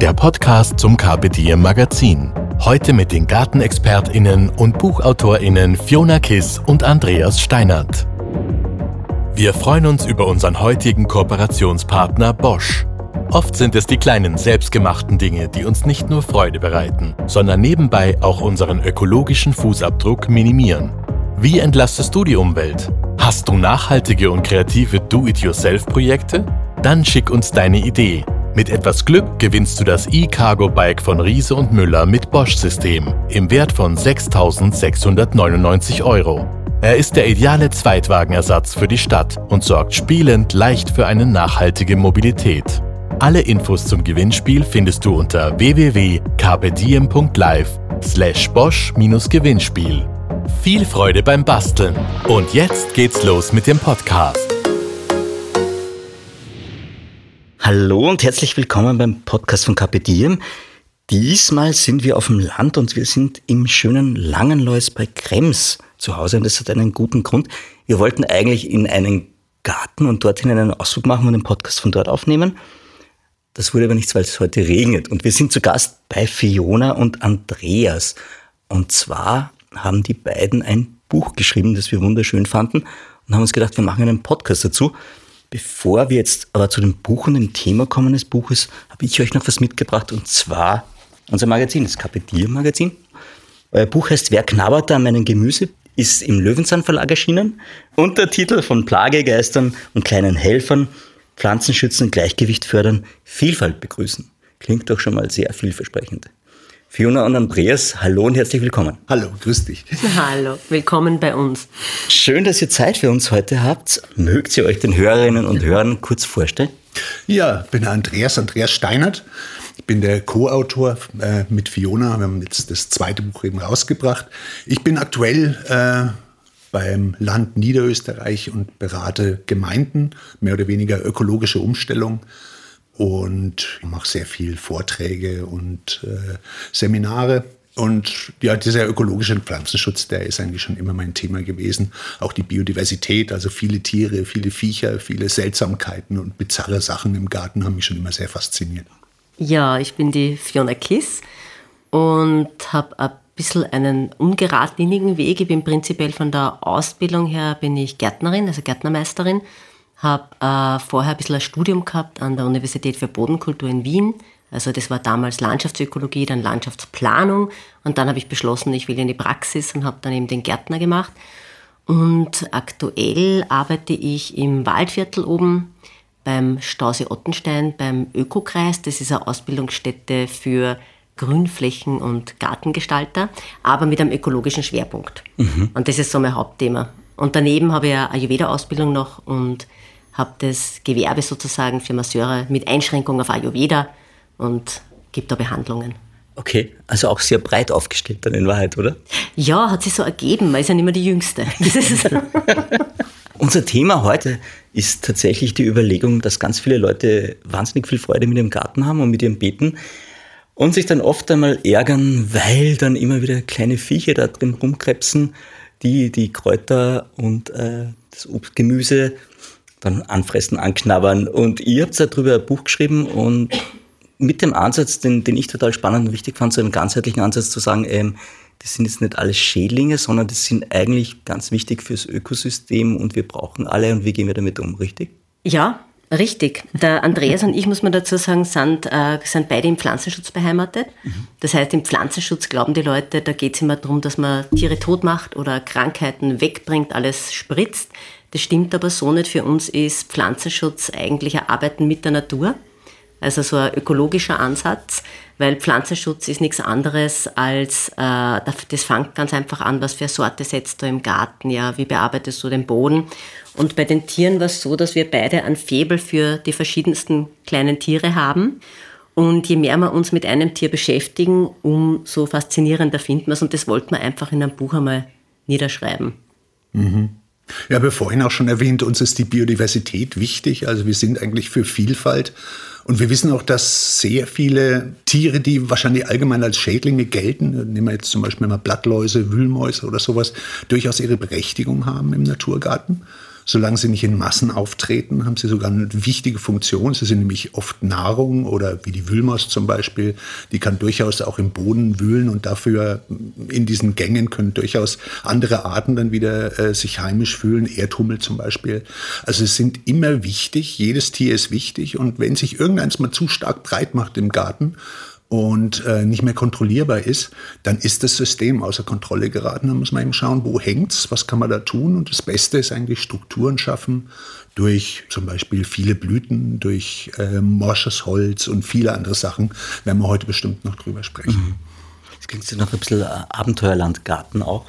der Podcast zum Carpe Diem Magazin. Heute mit den GartenexpertInnen und BuchautorInnen Fiona Kiss und Andreas Steinert. Wir freuen uns über unseren heutigen Kooperationspartner Bosch. Oft sind es die kleinen selbstgemachten Dinge, die uns nicht nur Freude bereiten, sondern nebenbei auch unseren ökologischen Fußabdruck minimieren. Wie entlastest du die Umwelt? Hast du nachhaltige und kreative Do-it-yourself-Projekte? Dann schick uns deine Idee mit etwas Glück gewinnst du das E-Cargo-Bike von Riese und Müller mit Bosch-System im Wert von 6.699 Euro. Er ist der ideale Zweitwagenersatz für die Stadt und sorgt spielend leicht für eine nachhaltige Mobilität. Alle Infos zum Gewinnspiel findest du unter www.kpdiem.live slash bosch-gewinnspiel. Viel Freude beim Basteln und jetzt geht's los mit dem Podcast. Hallo und herzlich willkommen beim Podcast von Kapitiem. Diesmal sind wir auf dem Land und wir sind im schönen Langenlois bei Krems zu Hause und das hat einen guten Grund. Wir wollten eigentlich in einen Garten und dorthin einen Ausflug machen und den Podcast von dort aufnehmen. Das wurde aber nichts, weil es heute regnet. Und wir sind zu Gast bei Fiona und Andreas. Und zwar haben die beiden ein Buch geschrieben, das wir wunderschön fanden und haben uns gedacht, wir machen einen Podcast dazu. Bevor wir jetzt aber zu dem Buch und dem Thema kommen des Buches, habe ich euch noch was mitgebracht und zwar unser Magazin, das Kapitier-Magazin. Euer Buch heißt Wer knabbert an meinem Gemüse? ist im Löwenzahn Verlag erschienen. Untertitel von Plagegeistern und kleinen Helfern, Pflanzenschützen, Gleichgewicht fördern, Vielfalt begrüßen. Klingt doch schon mal sehr vielversprechend. Fiona und Andreas, hallo und herzlich willkommen. Hallo, grüß dich. Hallo, willkommen bei uns. Schön, dass ihr Zeit für uns heute habt. Mögt ihr euch den Hörerinnen und Hörern kurz vorstellen? Ja, ich bin Andreas, Andreas Steinert. Ich bin der Co-Autor äh, mit Fiona. Wir haben jetzt das zweite Buch eben rausgebracht. Ich bin aktuell äh, beim Land Niederösterreich und berate Gemeinden, mehr oder weniger ökologische Umstellung und mache sehr viel Vorträge und äh, Seminare. Und ja, dieser ökologische Pflanzenschutz, der ist eigentlich schon immer mein Thema gewesen. Auch die Biodiversität, also viele Tiere, viele Viecher, viele Seltsamkeiten und bizarre Sachen im Garten haben mich schon immer sehr fasziniert. Ja, ich bin die Fiona Kiss und habe ein bisschen einen ungeradlinigen Weg. Ich bin prinzipiell von der Ausbildung her bin ich Gärtnerin, also Gärtnermeisterin habe äh, vorher ein bisschen ein Studium gehabt an der Universität für Bodenkultur in Wien. Also das war damals Landschaftsökologie, dann Landschaftsplanung. Und dann habe ich beschlossen, ich will in die Praxis und habe dann eben den Gärtner gemacht. Und aktuell arbeite ich im Waldviertel oben beim Stausee Ottenstein, beim Ökokreis. Das ist eine Ausbildungsstätte für Grünflächen- und Gartengestalter, aber mit einem ökologischen Schwerpunkt. Mhm. Und das ist so mein Hauptthema. Und daneben habe ich eine Ayurveda-Ausbildung noch und habe das Gewerbe sozusagen für Masseure mit Einschränkung auf Ayurveda und gibt da Behandlungen. Okay, also auch sehr breit aufgestellt dann in Wahrheit, oder? Ja, hat sich so ergeben, man ist ja nicht mehr die Jüngste. Unser Thema heute ist tatsächlich die Überlegung, dass ganz viele Leute wahnsinnig viel Freude mit ihrem Garten haben und mit ihrem Beeten und sich dann oft einmal ärgern, weil dann immer wieder kleine Viecher da drin rumkrebsen, die die Kräuter und äh, das Obstgemüse dann anfressen, anknabbern. Und ihr habt darüber ein Buch geschrieben und mit dem Ansatz, den, den ich total spannend und wichtig fand, so einen ganzheitlichen Ansatz zu sagen, ähm, das sind jetzt nicht alles Schädlinge, sondern das sind eigentlich ganz wichtig fürs Ökosystem und wir brauchen alle und wie gehen wir damit um, richtig? Ja, Richtig. Der Andreas und ich, muss man dazu sagen, sind, äh, sind beide im Pflanzenschutz beheimatet. Mhm. Das heißt, im Pflanzenschutz glauben die Leute, da geht es immer darum, dass man Tiere tot macht oder Krankheiten wegbringt, alles spritzt. Das stimmt aber so nicht. Für uns ist Pflanzenschutz eigentlich ein Arbeiten mit der Natur. Also so ein ökologischer Ansatz, weil Pflanzenschutz ist nichts anderes als, äh, das fängt ganz einfach an, was für eine Sorte setzt du im Garten, ja, wie bearbeitest du den Boden. Und bei den Tieren war es so, dass wir beide ein Faible für die verschiedensten kleinen Tiere haben. Und je mehr wir uns mit einem Tier beschäftigen, umso faszinierender finden wir es. Und das wollten wir einfach in einem Buch einmal niederschreiben. Mhm. Ja, habe vorhin auch schon erwähnt, uns ist die Biodiversität wichtig. Also wir sind eigentlich für Vielfalt. Und wir wissen auch, dass sehr viele Tiere, die wahrscheinlich allgemein als Schädlinge gelten, nehmen wir jetzt zum Beispiel mal Blattläuse, Wühlmäuse oder sowas, durchaus ihre Berechtigung haben im Naturgarten. Solange sie nicht in Massen auftreten, haben sie sogar eine wichtige Funktion. Sie sind nämlich oft Nahrung oder wie die Wühlmaus zum Beispiel, die kann durchaus auch im Boden wühlen und dafür in diesen Gängen können durchaus andere Arten dann wieder äh, sich heimisch fühlen, Erdhummel zum Beispiel. Also es sind immer wichtig, jedes Tier ist wichtig und wenn sich irgendeins mal zu stark breit macht im Garten, und äh, nicht mehr kontrollierbar ist, dann ist das System außer Kontrolle geraten. Dann muss man eben schauen, wo hängt's, was kann man da tun. Und das Beste ist eigentlich Strukturen schaffen durch zum Beispiel viele Blüten, durch äh, morsches Holz und viele andere Sachen. Werden wir heute bestimmt noch drüber sprechen. Mhm. Das klingt so nach ein bisschen Abenteuerlandgarten auch.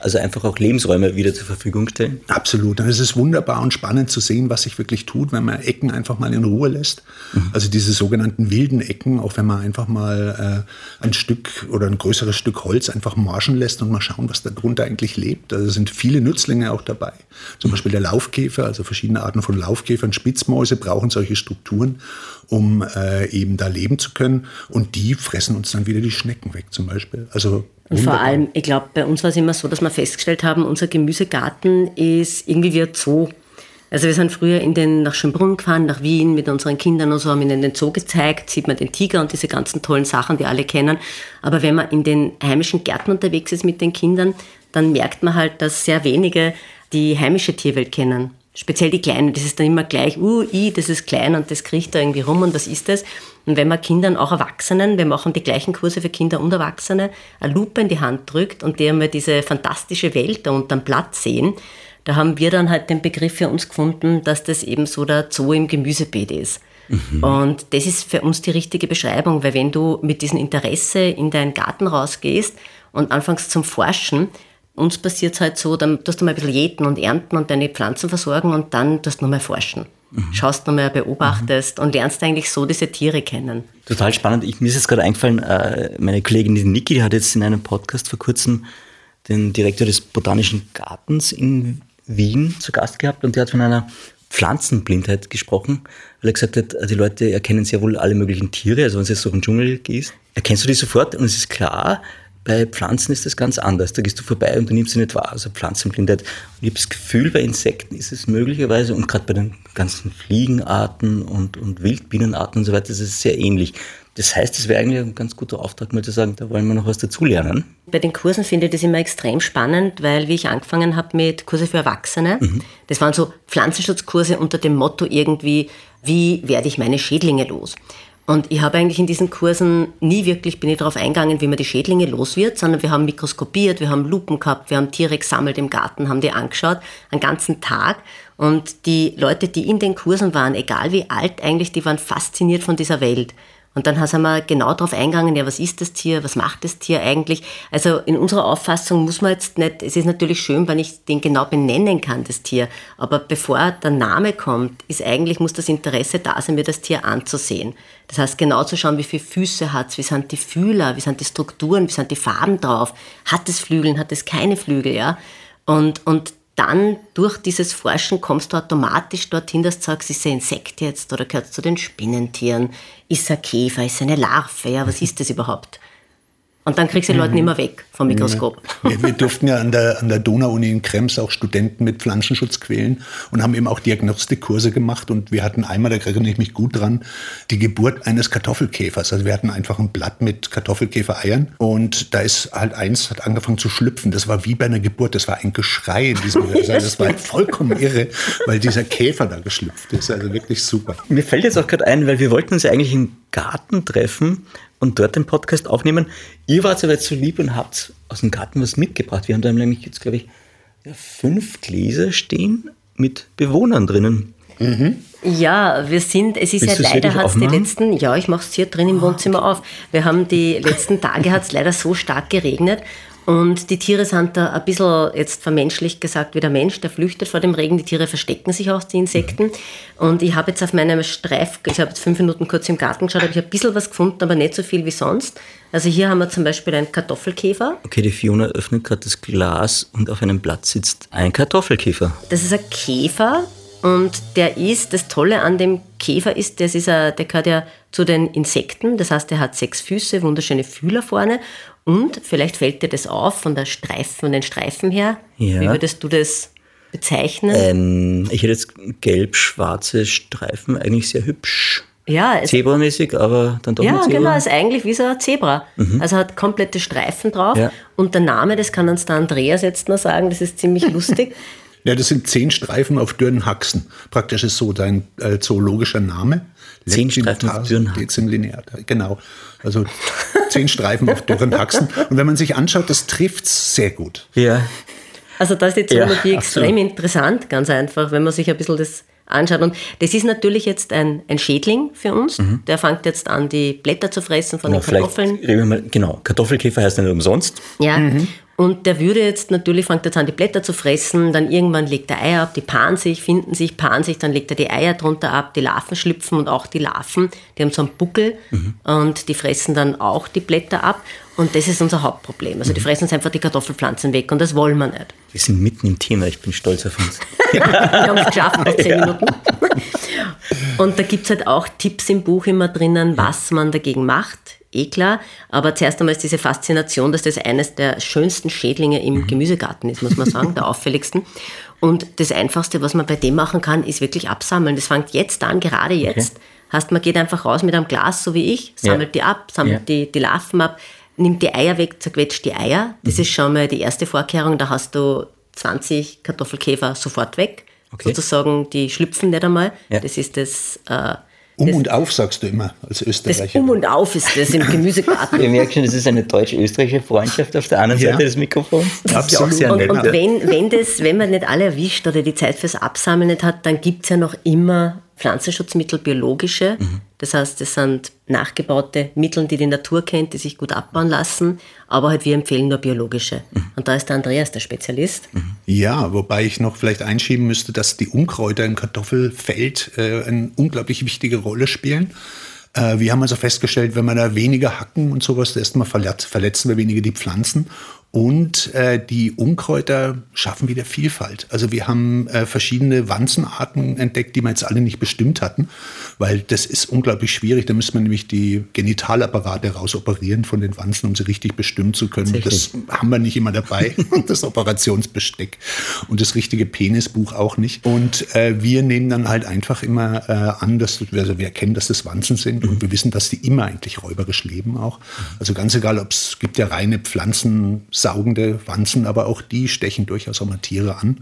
Also einfach auch Lebensräume wieder zur Verfügung stellen? Absolut. Und es ist wunderbar und spannend zu sehen, was sich wirklich tut, wenn man Ecken einfach mal in Ruhe lässt. Mhm. Also diese sogenannten wilden Ecken, auch wenn man einfach mal äh, ein Stück oder ein größeres Stück Holz einfach marschen lässt und mal schauen, was da drunter eigentlich lebt. Also sind viele Nützlinge auch dabei. Zum mhm. Beispiel der Laufkäfer, also verschiedene Arten von Laufkäfern, Spitzmäuse brauchen solche Strukturen, um äh, eben da leben zu können. Und die fressen uns dann wieder die Schnecken weg zum Beispiel. Also und vor allem, ich glaube, bei uns war es immer so, dass wir festgestellt haben, unser Gemüsegarten ist irgendwie wie ein Zoo. Also wir sind früher in den, nach Schönbrunn gefahren, nach Wien mit unseren Kindern und so, haben ihnen den Zoo gezeigt, sieht man den Tiger und diese ganzen tollen Sachen, die alle kennen. Aber wenn man in den heimischen Gärten unterwegs ist mit den Kindern, dann merkt man halt, dass sehr wenige die heimische Tierwelt kennen. Speziell die Kleinen, das ist dann immer gleich, uh, i, das ist klein und das kriecht da irgendwie rum und was ist das? Und wenn man Kindern, auch Erwachsenen, wir machen die gleichen Kurse für Kinder und Erwachsene, eine Lupe in die Hand drückt und die einmal diese fantastische Welt da unterm Platz sehen, da haben wir dann halt den Begriff für uns gefunden, dass das eben so der Zoo im Gemüsebeet ist. Mhm. Und das ist für uns die richtige Beschreibung, weil wenn du mit diesem Interesse in deinen Garten rausgehst und anfängst zum Forschen, uns passiert es halt so, dann tust du mal ein bisschen jäten und ernten und deine Pflanzen versorgen und dann tust du nochmal forschen. Mhm. Schaust nochmal, beobachtest mhm. und lernst eigentlich so diese Tiere kennen. Total spannend. Ich, mir ist jetzt gerade eingefallen, äh, meine Kollegin die Niki, die hat jetzt in einem Podcast vor kurzem den Direktor des Botanischen Gartens in Wien zu Gast gehabt und der hat von einer Pflanzenblindheit gesprochen, weil er gesagt hat, die Leute erkennen sehr wohl alle möglichen Tiere, also wenn du jetzt durch den Dschungel gehst, erkennst du die sofort und es ist klar, bei Pflanzen ist das ganz anders. Da gehst du vorbei und du nimmst sie nicht wahr. Also Pflanzenblindheit. Und ich habe das Gefühl, bei Insekten ist es möglicherweise, und gerade bei den ganzen Fliegenarten und, und Wildbienenarten und so weiter, ist es sehr ähnlich. Das heißt, es wäre eigentlich ein ganz guter Auftrag, mal zu sagen, da wollen wir noch was dazulernen. Bei den Kursen finde ich das immer extrem spannend, weil wie ich angefangen habe mit Kurse für Erwachsene, mhm. das waren so Pflanzenschutzkurse unter dem Motto irgendwie, wie werde ich meine Schädlinge los? Und ich habe eigentlich in diesen Kursen nie wirklich, bin ich darauf eingegangen, wie man die Schädlinge los wird, sondern wir haben mikroskopiert, wir haben Lupen gehabt, wir haben Tiere gesammelt im Garten, haben die angeschaut, einen ganzen Tag. Und die Leute, die in den Kursen waren, egal wie alt eigentlich, die waren fasziniert von dieser Welt. Und dann sind wir genau darauf eingegangen, ja, was ist das Tier, was macht das Tier eigentlich? Also in unserer Auffassung muss man jetzt nicht, es ist natürlich schön, wenn ich den genau benennen kann, das Tier, aber bevor der Name kommt, ist eigentlich, muss das Interesse da sein, mir das Tier anzusehen. Das heißt, genau zu schauen, wie viele Füße hat es, wie sind die Fühler, wie sind die Strukturen, wie sind die Farben drauf, hat es Flügel, hat es keine Flügel, ja? Und, und dann durch dieses Forschen kommst du automatisch dorthin, dass du sagst, ist ein Insekt jetzt oder gehört zu den Spinnentieren? Ist ein Käfer? Ist eine Larve? Ja, was ist das überhaupt? Und dann kriegst du die Leute nicht mehr weg vom Mikroskop. Wir, wir durften ja an der, an der Donau-Uni in Krems auch Studenten mit Pflanzenschutz quälen und haben eben auch Diagnostikkurse gemacht. Und wir hatten einmal, da erinnere ich mich gut dran, die Geburt eines Kartoffelkäfers. Also wir hatten einfach ein Blatt mit Kartoffelkäfereiern und da ist halt eins, hat angefangen zu schlüpfen. Das war wie bei einer Geburt, das war ein Geschrei in diesem also Das war vollkommen irre, weil dieser Käfer da geschlüpft ist. Also wirklich super. Mir fällt jetzt auch gerade ein, weil wir wollten uns ja eigentlich im Garten treffen und dort den Podcast aufnehmen. Ihr wart aber jetzt so lieb und habt aus dem Garten was mitgebracht. Wir haben da nämlich jetzt, glaube ich, fünf Gläser stehen mit Bewohnern drinnen. Mhm. Ja, wir sind, es ist Willst ja leider, hat es die letzten, ja, ich mache es hier drin im ah, Wohnzimmer okay. auf. Wir haben die letzten Tage, hat es leider so stark geregnet Und die Tiere sind da ein bisschen jetzt vermenschlicht gesagt wie der Mensch, der flüchtet vor dem Regen. Die Tiere verstecken sich auch, die Insekten. Und ich habe jetzt auf meinem Streif, ich habe jetzt fünf Minuten kurz im Garten geschaut, habe ich ein bisschen was gefunden, aber nicht so viel wie sonst. Also hier haben wir zum Beispiel einen Kartoffelkäfer. Okay, die Fiona öffnet gerade das Glas und auf einem Blatt sitzt ein Kartoffelkäfer. Das ist ein Käfer, und der ist, das Tolle an dem Käfer ist, das ist a, der gehört ja zu den Insekten. Das heißt, der hat sechs Füße, wunderschöne Fühler vorne. Und vielleicht fällt dir das auf von, der Streifen, von den Streifen her. Ja. Wie würdest du das bezeichnen? Ähm, ich hätte jetzt gelb-schwarze Streifen, eigentlich sehr hübsch. ja, Zebramäßig, aber dann doch ja Zebra. genau, ist eigentlich wie so ein Zebra. Also hat komplette Streifen drauf. Ja. Und der Name, das kann uns der Andreas jetzt noch sagen, das ist ziemlich lustig. Ja, das sind zehn Streifen auf dürren Haxen. Praktisch ist so dein äh, zoologischer Name. Zehn Streifen auf dürren Haxen. Dezimlinear, genau. Also zehn Streifen auf dürren Haxen. Und wenn man sich anschaut, das trifft's sehr gut. Ja, Also da ist die Ja, Zoologie extrem absolut. interessant, ganz einfach, wenn man sich ein bisschen das anschaut. Und das ist natürlich jetzt ein, ein Schädling für uns. Der fängt jetzt an, die Blätter zu fressen von genau, den Kartoffeln. reden wir mal, genau, Kartoffelkäfer heißt nicht umsonst. Ja. Und der würde jetzt natürlich, fängt jetzt an, die Blätter zu fressen, dann irgendwann legt er Eier ab, die paaren sich, finden sich, paaren sich, dann legt er die Eier drunter ab, die Larven schlüpfen und auch die Larven, die haben so einen Buckel und die fressen dann auch die Blätter ab. Und das ist unser Hauptproblem. Also die fressen uns einfach die Kartoffelpflanzen weg und das wollen wir nicht. Wir sind mitten im Thema, ich bin stolz auf uns. Wir haben es geschafft nach zehn Minuten. Und da gibt es halt auch Tipps im Buch immer drinnen, was man dagegen macht. Eh klar, aber zuerst einmal ist diese Faszination, dass das eines der schönsten Schädlinge im Gemüsegarten ist, muss man sagen, der auffälligsten. Und das Einfachste, was man bei dem machen kann, ist wirklich absammeln. Das fängt jetzt an, gerade jetzt. Heißt, man geht einfach raus mit einem Glas, so wie ich, sammelt Ja. die ab, sammelt Ja. die, die Larven ab, nimmt die Eier weg, zerquetscht die Eier. Das Mhm. ist schon mal die erste Vorkehrung. Da hast du 20 Kartoffelkäfer sofort weg. Okay. Sozusagen, die schlüpfen nicht einmal. Ja. Das ist das, äh, Um und auf, sagst du immer als das Österreicher. Um und Auf ist das im Gemüsegarten. Ihr merkt schon, das ist eine deutsch-österreichische Freundschaft auf der anderen Ja. Seite des Mikrofons. Das ist ja auch Absolut. sehr Und, nett. und wenn, wenn, das, wenn man nicht alle erwischt oder die Zeit fürs Absammeln nicht hat, dann gibt es ja noch immer Pflanzenschutzmittel, biologische. Mhm. Das heißt, das sind nachgebaute Mittel, die die Natur kennt, die sich gut abbauen lassen. Aber halt wir empfehlen nur biologische. Mhm. Und da ist der Andreas der Spezialist. Ja, wobei ich noch vielleicht einschieben müsste, dass die Unkräuter im Kartoffelfeld äh, eine unglaublich wichtige Rolle spielen. Äh, wir haben also festgestellt, wenn wir da weniger hacken und sowas, erstmal verletz, verletzen wir weniger die Pflanzen. Und äh, die Unkräuter schaffen wieder Vielfalt. Also wir haben äh, verschiedene Wanzenarten entdeckt, die wir jetzt alle nicht bestimmt hatten, weil das ist unglaublich schwierig. Da müsste man nämlich die Genitalapparate rausoperieren von den Wanzen, um sie richtig bestimmen zu können. Das haben wir nicht immer dabei, das Operationsbesteck und das richtige Penisbuch auch nicht. Und äh, wir nehmen dann halt einfach immer äh, an, dass also wir erkennen, dass das Wanzen sind und wir wissen, dass die immer eigentlich räuberisch leben auch. Also ganz egal, ob es gibt ja reine pflanzensaugende Wanzen, aber auch die stechen durchaus auch mal Tiere an.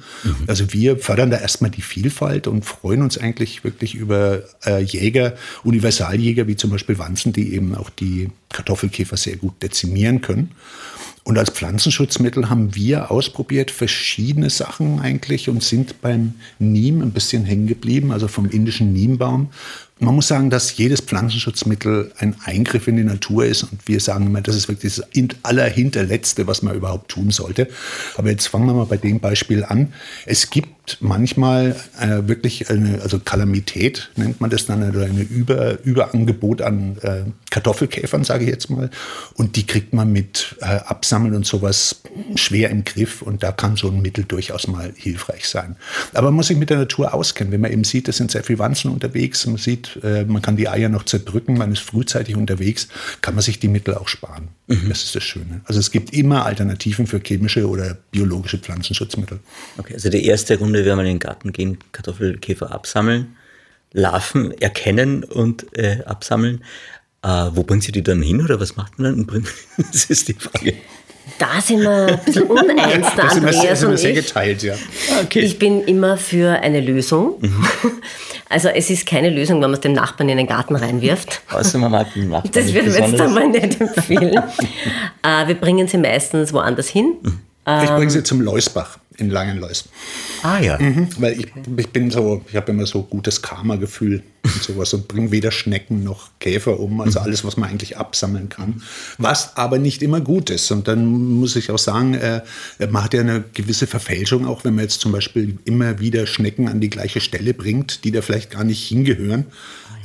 Also wir fördern da erstmal die Vielfalt und freuen uns eigentlich wirklich über äh, Jäger, Universaljäger wie zum Beispiel Wanzen, die eben auch die Kartoffelkäfer sehr gut dezimieren können. Und als Pflanzenschutzmittel haben wir ausprobiert verschiedene Sachen eigentlich und sind beim Neem ein bisschen hängen geblieben, also vom indischen Neembaum. Man muss sagen, dass jedes Pflanzenschutzmittel ein Eingriff in die Natur ist und wir sagen immer, das ist wirklich das allerhinterletzte, was man überhaupt tun sollte. Aber jetzt fangen wir mal bei dem Beispiel an. Es gibt manchmal äh, wirklich eine, also Kalamität nennt man das dann, oder eine Über, Überangebot an äh, Kartoffelkäfern, sage ich jetzt mal. Und die kriegt man mit äh, Absammeln und sowas schwer im Griff und da kann so ein Mittel durchaus mal hilfreich sein. Aber man muss sich mit der Natur auskennen. Wenn man eben sieht, es sind sehr viele Wanzen unterwegs, man sieht, äh, man kann die Eier noch zerdrücken, man ist frühzeitig unterwegs, kann man sich die Mittel auch sparen. Das ist das Schöne. Also es gibt immer Alternativen für chemische oder biologische Pflanzenschutzmittel. Okay, also die erste Runde werden wir in den Garten gehen, Kartoffelkäfer absammeln, Larven erkennen und äh, absammeln. Äh, wo bringt sie die dann hin oder was macht man dann? Das ist die Frage. Da sind wir ein bisschen uneins, der Da sind wir sehr, Andreas sind wir und sehr ich. geteilt, ja. Okay. Ich bin immer für eine Lösung. Also es ist keine Lösung, wenn man es dem Nachbarn in den Garten reinwirft. Außer man mag den Nachbarn Das würden wir jetzt einmal nicht empfehlen. äh, wir bringen sie meistens woanders hin. Ich bringe sie zum Leusbach in Langenleus. Ah ja. Weil ich, ich bin so, ich habe immer so gutes Karma-Gefühl. und sowas und bringen weder Schnecken noch Käfer um, also alles, was man eigentlich absammeln kann, was aber nicht immer gut ist. Und dann muss ich auch sagen, äh, man hat ja eine gewisse Verfälschung, auch wenn man jetzt zum Beispiel immer wieder Schnecken an die gleiche Stelle bringt, die da vielleicht gar nicht hingehören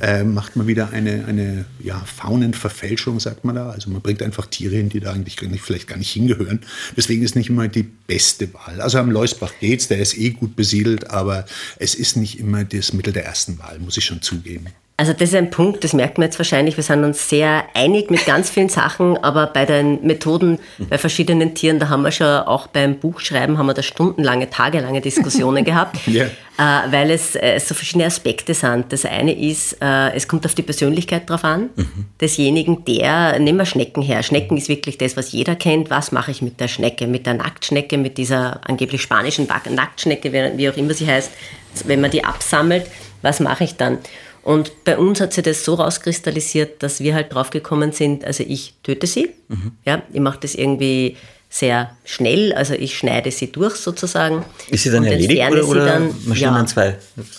äh, macht man wieder eine, eine ja, Faunenverfälschung, sagt man da. Also man bringt einfach Tiere hin, die da eigentlich vielleicht gar nicht hingehören. Deswegen ist nicht immer die beste Wahl. Also am Leusbach geht's, der ist eh gut besiedelt, aber es ist nicht immer das Mittel der ersten Wahl, muss ich schon zugeben. Also das ist ein Punkt, das merkt man jetzt wahrscheinlich. Wir sind uns sehr einig mit ganz vielen Sachen, aber bei den Methoden bei verschiedenen Tieren, da haben wir schon auch beim Buchschreiben haben wir da stundenlange, tagelange Diskussionen gehabt, yeah. äh, weil es äh, so verschiedene Aspekte sind. Das eine ist, äh, es kommt auf die Persönlichkeit drauf an, mhm. desjenigen, der, nehmen wir Schnecken her. Schnecken ist wirklich das, was jeder kennt. Was mache ich mit der Schnecke, mit der Nacktschnecke, mit dieser angeblich spanischen Nacktschnecke, wie auch immer sie heißt, wenn man die absammelt, was mache ich dann? Und bei uns hat sich das so rauskristallisiert, dass wir halt draufgekommen sind, also ich töte sie. Mhm. Ja, ich mache das irgendwie sehr schnell, also ich schneide sie durch sozusagen. Ist sie dann erledigt oder, oder dann, Maschinen ja, zwei?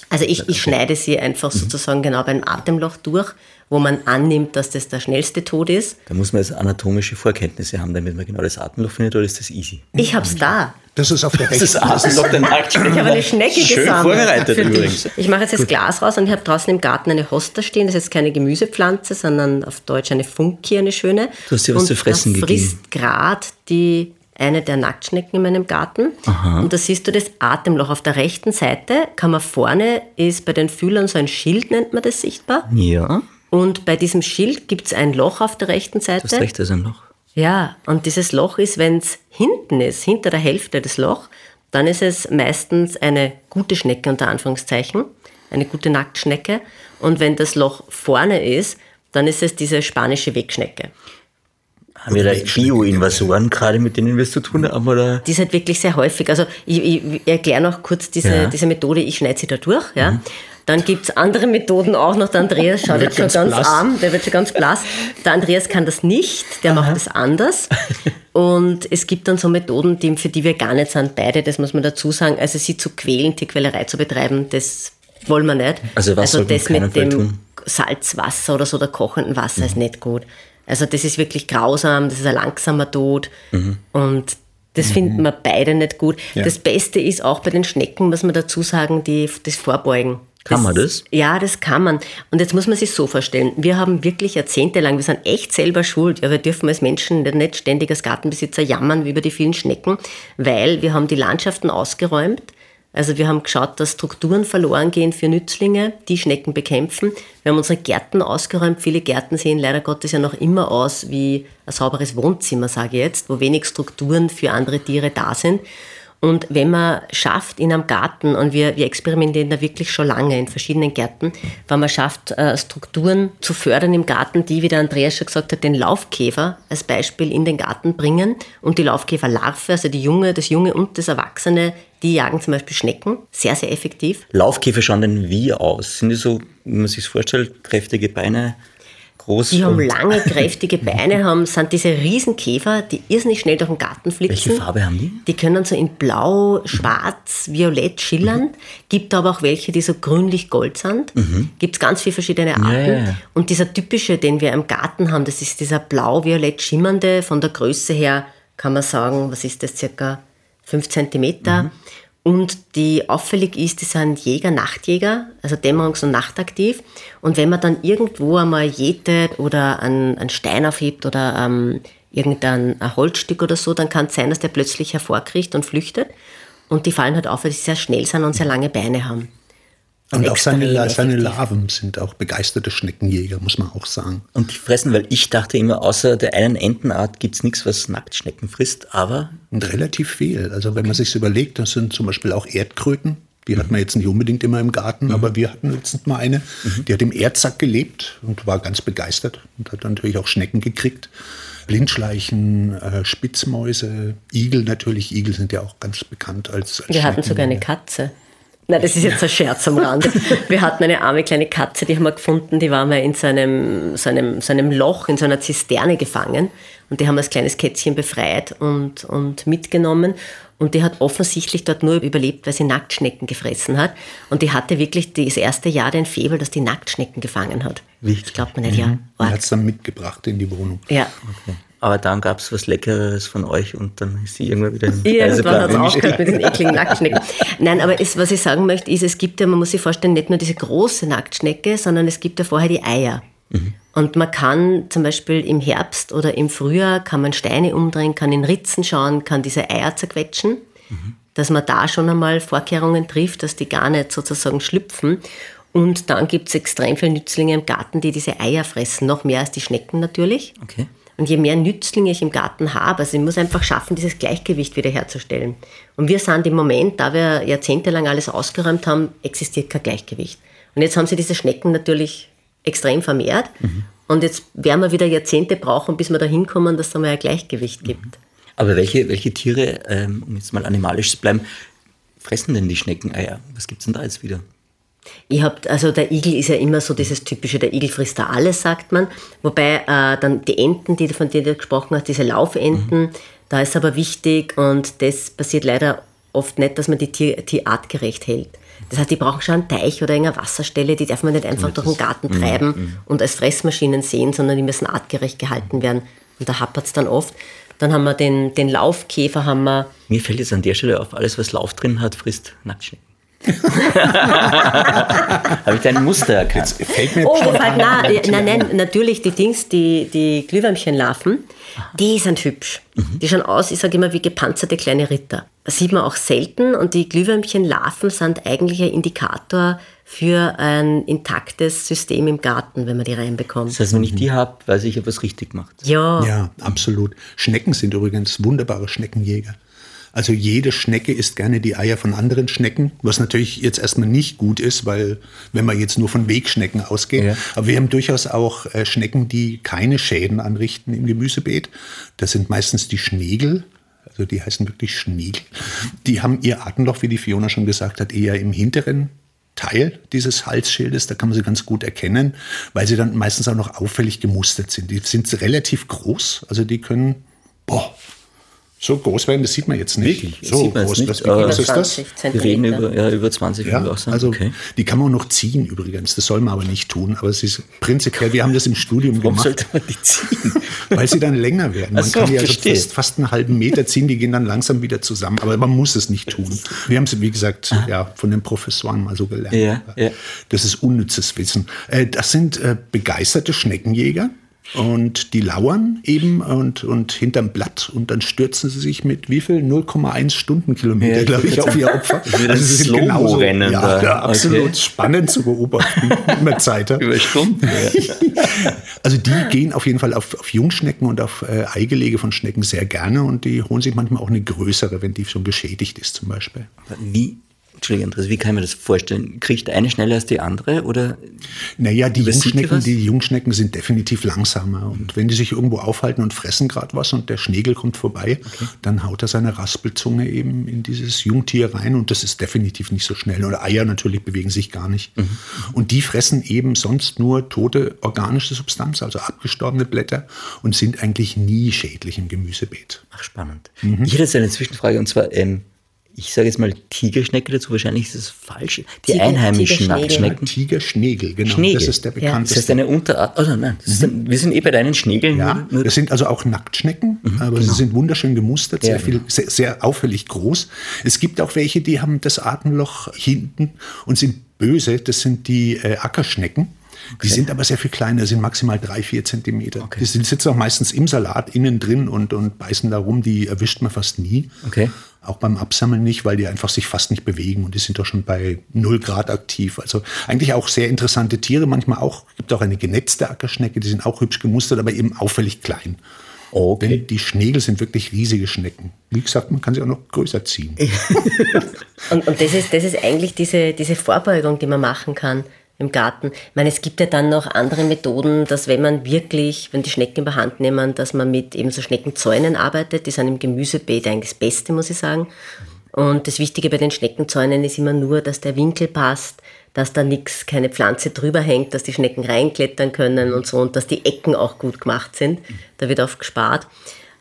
Also ich, ich schneide sie einfach mhm. sozusagen genau beim Atemloch durch wo man annimmt, dass das der schnellste Tod ist. Da muss man jetzt anatomische Vorkenntnisse haben, damit man genau das Atemloch findet, oder ist das easy? Ich hab's da. Das ist auf der rechten Seite. Das ist der Ich habe eine Schnecke Schön gesammelt. vorbereitet übrigens. Ich mache jetzt das Glas raus und ich habe draußen im Garten eine Hosta stehen. Das ist jetzt keine Gemüsepflanze, sondern auf Deutsch eine Funky, eine schöne. Du hast dir was und zu fressen das gegeben. frisst gerade die eine der Nacktschnecken in meinem Garten. Aha. Und da siehst du das Atemloch. Auf der rechten Seite kann man vorne, ist bei den Fühlern so ein Schild, nennt man das sichtbar. Ja. Und bei diesem Schild gibt es ein Loch auf der rechten Seite. Das rechte ist ein Loch. Ja, und dieses Loch ist, wenn es hinten ist, hinter der Hälfte des Loch, dann ist es meistens eine gute Schnecke unter Anführungszeichen, eine gute Nacktschnecke. Und wenn das Loch vorne ist, dann ist es diese spanische Wegschnecke. Haben wir da Bio-Invasoren gerade, mit denen wir es zu tun haben? Oder? Die ist halt wirklich sehr häufig. Also ich, ich erkläre noch kurz diese, ja. diese Methode, ich schneide sie da durch. Ja. Mhm. Dann gibt es andere Methoden auch noch. Der Andreas schaut jetzt schon ganz blass. arm, der wird schon ganz blass. Der Andreas kann das nicht, der Aha. macht das anders. Und es gibt dann so Methoden, die, für die wir gar nicht sind, beide, das muss man dazu sagen. Also sie zu quälen, Tierquälerei zu betreiben, das wollen wir nicht. Also, was also das mit dem tun? Salzwasser oder so, oder kochenden Wasser mhm. ist nicht gut. Also das ist wirklich grausam, das ist ein langsamer Tod. Mhm. Und das mhm. finden wir beide nicht gut. Ja. Das Beste ist auch bei den Schnecken, muss man dazu sagen, die, das Vorbeugen. Kann man das? Ja, das kann man. Und jetzt muss man sich so vorstellen, wir haben wirklich jahrzehntelang, wir sind echt selber schuld. Ja, wir dürfen als Menschen nicht ständig als Gartenbesitzer jammern über die vielen Schnecken, weil wir haben die Landschaften ausgeräumt. Also wir haben geschaut, dass Strukturen verloren gehen für Nützlinge, die Schnecken bekämpfen. Wir haben unsere Gärten ausgeräumt. Viele Gärten sehen leider Gottes ja noch immer aus wie ein sauberes Wohnzimmer, sage ich jetzt, wo wenig Strukturen für andere Tiere da sind. Und wenn man schafft in einem Garten, und wir, wir experimentieren da wirklich schon lange in verschiedenen Gärten, wenn man schafft, äh, Strukturen zu fördern im Garten, die, wie der Andreas schon gesagt hat, den Laufkäfer als Beispiel in den Garten bringen und die Laufkäferlarve, also die Junge, das Junge und das Erwachsene, die jagen zum Beispiel Schnecken, sehr, sehr effektiv. Laufkäfer schauen denn wie aus? Sind die so, wie man sich vorstellt, kräftige Beine? Groß. Die haben lange, kräftige Beine, haben, sind diese Riesenkäfer, die irrsinnig schnell durch den Garten flitzen. Welche Farbe haben die? Die können so in blau, schwarz, violett schillern. Mhm. Gibt aber auch welche, die so grünlich-gold sind. Mhm. Gibt es ganz viele verschiedene Arten. Ja, ja. Und dieser typische, den wir im Garten haben, das ist dieser blau-violett schimmernde, von der Größe her kann man sagen, was ist das, circa 5 cm. Mhm. Und die auffällig ist, die sind Jäger, Nachtjäger, also dämmerungs- und nachtaktiv. Und wenn man dann irgendwo einmal jätet oder einen, einen Stein aufhebt oder ähm, irgendein Holzstück oder so, dann kann es sein, dass der plötzlich hervorkriecht und flüchtet. Und die fallen halt auf, weil sie sehr schnell sind und sehr lange Beine haben. Und auch seine, seine Larven sind auch begeisterte Schneckenjäger, muss man auch sagen. Und die fressen, weil ich dachte immer, außer der einen Entenart gibt es nichts, was Nacktschnecken frisst, aber. Und relativ viel. Also wenn man sich überlegt, das sind zum Beispiel auch Erdkröten. Die mhm. hat man jetzt nicht unbedingt immer im Garten, mhm. aber wir hatten letztens mal eine, mhm. die hat im Erdsack gelebt und war ganz begeistert und hat natürlich auch Schnecken gekriegt. Blindschleichen, äh, Spitzmäuse, Igel natürlich. Igel sind ja auch ganz bekannt als. als wir hatten sogar eine Katze. Nein, das ist jetzt ein Scherz am Rande. Wir hatten eine arme kleine Katze, die haben wir gefunden, die war mal in so einem, so einem, so einem Loch, in so einer Zisterne gefangen. Und die haben wir als kleines Kätzchen befreit und, und mitgenommen. Und die hat offensichtlich dort nur überlebt, weil sie Nacktschnecken gefressen hat. Und die hatte wirklich das erste Jahr den Febel, dass die Nacktschnecken gefangen hat. Wirklich? Das glaubt man nicht, ja. Er hat es dann mitgebracht in die Wohnung. Ja. Okay. Aber dann gab es was Leckeres von euch und dann ist sie irgendwann wieder den Irgendwann hat es aufgehört mit diesen ekligen Nacktschnecken. Nein, aber es, was ich sagen möchte, ist, es gibt ja, man muss sich vorstellen, nicht nur diese große Nacktschnecke, sondern es gibt ja vorher die Eier. Und man kann zum Beispiel im Herbst oder im Frühjahr kann man Steine umdrehen, kann in Ritzen schauen, kann diese Eier zerquetschen, dass man da schon einmal Vorkehrungen trifft, dass die gar nicht sozusagen schlüpfen. Und dann gibt es extrem viele Nützlinge im Garten, die diese Eier fressen, noch mehr als die Schnecken natürlich. Okay. Und je mehr Nützlinge ich im Garten habe, also ich muss einfach schaffen, dieses Gleichgewicht wiederherzustellen. Und wir sind im Moment, da wir jahrzehntelang alles ausgeräumt haben, existiert kein Gleichgewicht. Und jetzt haben sie diese Schnecken natürlich extrem vermehrt. Und jetzt werden wir wieder Jahrzehnte brauchen, bis wir da hinkommen, dass es einmal ein Gleichgewicht gibt. Aber welche, welche Tiere, ähm, um jetzt mal animalisch zu bleiben, fressen denn die Schneckeneier? Was gibt es denn da jetzt wieder? Ich hab, also der Igel ist ja immer so dieses typische, der Igel frisst da alles, sagt man. Wobei äh, dann die Enten, die, von denen du gesprochen hast, diese Laufenten, da ist aber wichtig und das passiert leider oft nicht, dass man die Tier, Tier artgerecht hält. Das heißt, die brauchen schon einen Teich oder eine Wasserstelle, die darf man nicht einfach durch den Garten treiben und als Fressmaschinen sehen, sondern die müssen artgerecht gehalten werden. Und da hapert es dann oft. Dann haben wir den, den Laufkäfer, haben wir Mir fällt jetzt an der Stelle auf, alles was Lauf drin hat, frisst Nacktschnecken. Habe ich da ein Muster erkannt? Fällt mir Oh, schon das halt, an, nein, ein nein, nein, natürlich die Dings, die, die Glühwürmchenlarven, die sind hübsch. Die schauen aus, ich sage immer, wie gepanzerte kleine Ritter. Das sieht man auch selten und die Glühwürmchenlarven sind eigentlich ein Indikator für ein intaktes System im Garten, wenn man die reinbekommt. Das heißt, wenn ich die habe, weiß ich, ich habe was richtig gemacht. Ja, Ja, absolut. Schnecken sind übrigens wunderbare Schneckenjäger. Also jede Schnecke isst gerne die Eier von anderen Schnecken, was natürlich jetzt erstmal nicht gut ist, weil wenn man jetzt nur von Wegschnecken ausgeht. Ja. Aber wir haben durchaus auch äh, Schnecken, die keine Schäden anrichten im Gemüsebeet. Das sind meistens die Schnegel. Also die heißen wirklich Schnegel. Die haben ihr Atemloch, wie die Fiona schon gesagt hat, eher im hinteren Teil dieses Halsschildes, da kann man sie ganz gut erkennen, weil sie dann meistens auch noch auffällig gemustert sind. Die sind relativ groß, also die können, boah, so groß werden, das sieht man jetzt nicht. Wirklich? So groß, nicht, was, wie groß ist das? 20 Wir reden über, ja, über 20 Ja, auch also okay. die kann man noch ziehen übrigens. Das soll man aber nicht tun. Aber es ist prinzipiell, wir haben das im Studium Warum gemacht, sollte man die ziehen? weil sie dann länger werden. Man Ach so, kann die also fast, fast einen halben Meter ziehen, die gehen dann langsam wieder zusammen. Aber man muss es nicht tun. Wir haben es, wie gesagt, ja, von den Professoren mal so gelernt. Ja, ja. Das ist unnützes Wissen. Äh, Das sind äh, begeisterte Schneckenjäger. Und die lauern eben und, und hinterm Blatt und dann stürzen sie sich mit wie viel? 0,1 Stundenkilometer, Ja, glaube ich, auf ihr Opfer. Das wird ein sie sind Slow-Mo-Rennen ja, da. ja, absolut Okay. spannend zu beobachten, man Zeit. Über Stunden. Ja. Also die gehen auf jeden Fall auf, auf Jungschnecken und auf äh, Eigelege von Schnecken sehr gerne und die holen sich manchmal auch eine größere, wenn die schon geschädigt ist zum Beispiel. Wie, Entschuldigung, Andreas, wie kann ich mir das vorstellen? Kriegt eine schneller als die andere? Oder Naja, die Jungschnecken, die Jungschnecken sind definitiv langsamer. Und wenn die sich irgendwo aufhalten und fressen gerade was und der Schnegel kommt vorbei, dann haut er seine Raspelzunge eben in dieses Jungtier rein und das ist definitiv nicht so schnell. Oder Eier natürlich bewegen sich gar nicht. Mhm. Und die fressen eben sonst nur tote organische Substanz, also abgestorbene Blätter und sind eigentlich nie schädlich im Gemüsebeet. Ach, spannend. Mhm. Ich hätte jetzt eine Zwischenfrage und zwar, ähm, ich sage jetzt mal Tigerschnecke dazu, wahrscheinlich ist es falsch. Die Tiger- einheimischen. Nacktschnecken. Tigerschnegel, genau. Schnegel. Das ist der Ja. Das bekannteste. heißt eine Unterart. Oh nein, ist ein, wir sind eh bei deinen Schnegeln. Ja, das sind also auch Nacktschnecken, aber sie sind wunderschön gemustert, sehr, Ja, viel, genau. sehr, sehr auffällig groß. Es gibt auch welche, die haben das Atemloch hinten und sind böse. Das sind die äh, Ackerschnecken. Die sind aber sehr viel kleiner, sind maximal drei, vier Zentimeter. Die sind- sitzen auch meistens im Salat innen drin und, und beißen da rum. Die erwischt man fast nie. Okay. Auch beim Absammeln nicht, weil die einfach sich fast nicht bewegen und die sind doch schon bei 0 Grad aktiv. Also eigentlich auch sehr interessante Tiere. Manchmal auch, gibt auch eine genetzte Ackerschnecke, die sind auch hübsch gemustert, aber eben auffällig klein. okay. Denn die Schnegel sind wirklich riesige Schnecken. Wie gesagt, man kann sie auch noch größer ziehen. Und, und das, ist, das ist eigentlich diese, diese Vorbeugung, die man machen kann im Garten. Ich meine, es gibt ja dann noch andere Methoden, dass wenn man wirklich, wenn die Schnecken überhand nehmen, dass man mit eben so Schneckenzäunen arbeitet. Die sind im Gemüsebeet eigentlich das Beste, muss ich sagen. Und das Wichtige bei den Schneckenzäunen ist immer nur, dass der Winkel passt, dass da nichts, keine Pflanze drüber hängt, dass die Schnecken reinklettern können und so und dass die Ecken auch gut gemacht sind. Da wird oft gespart.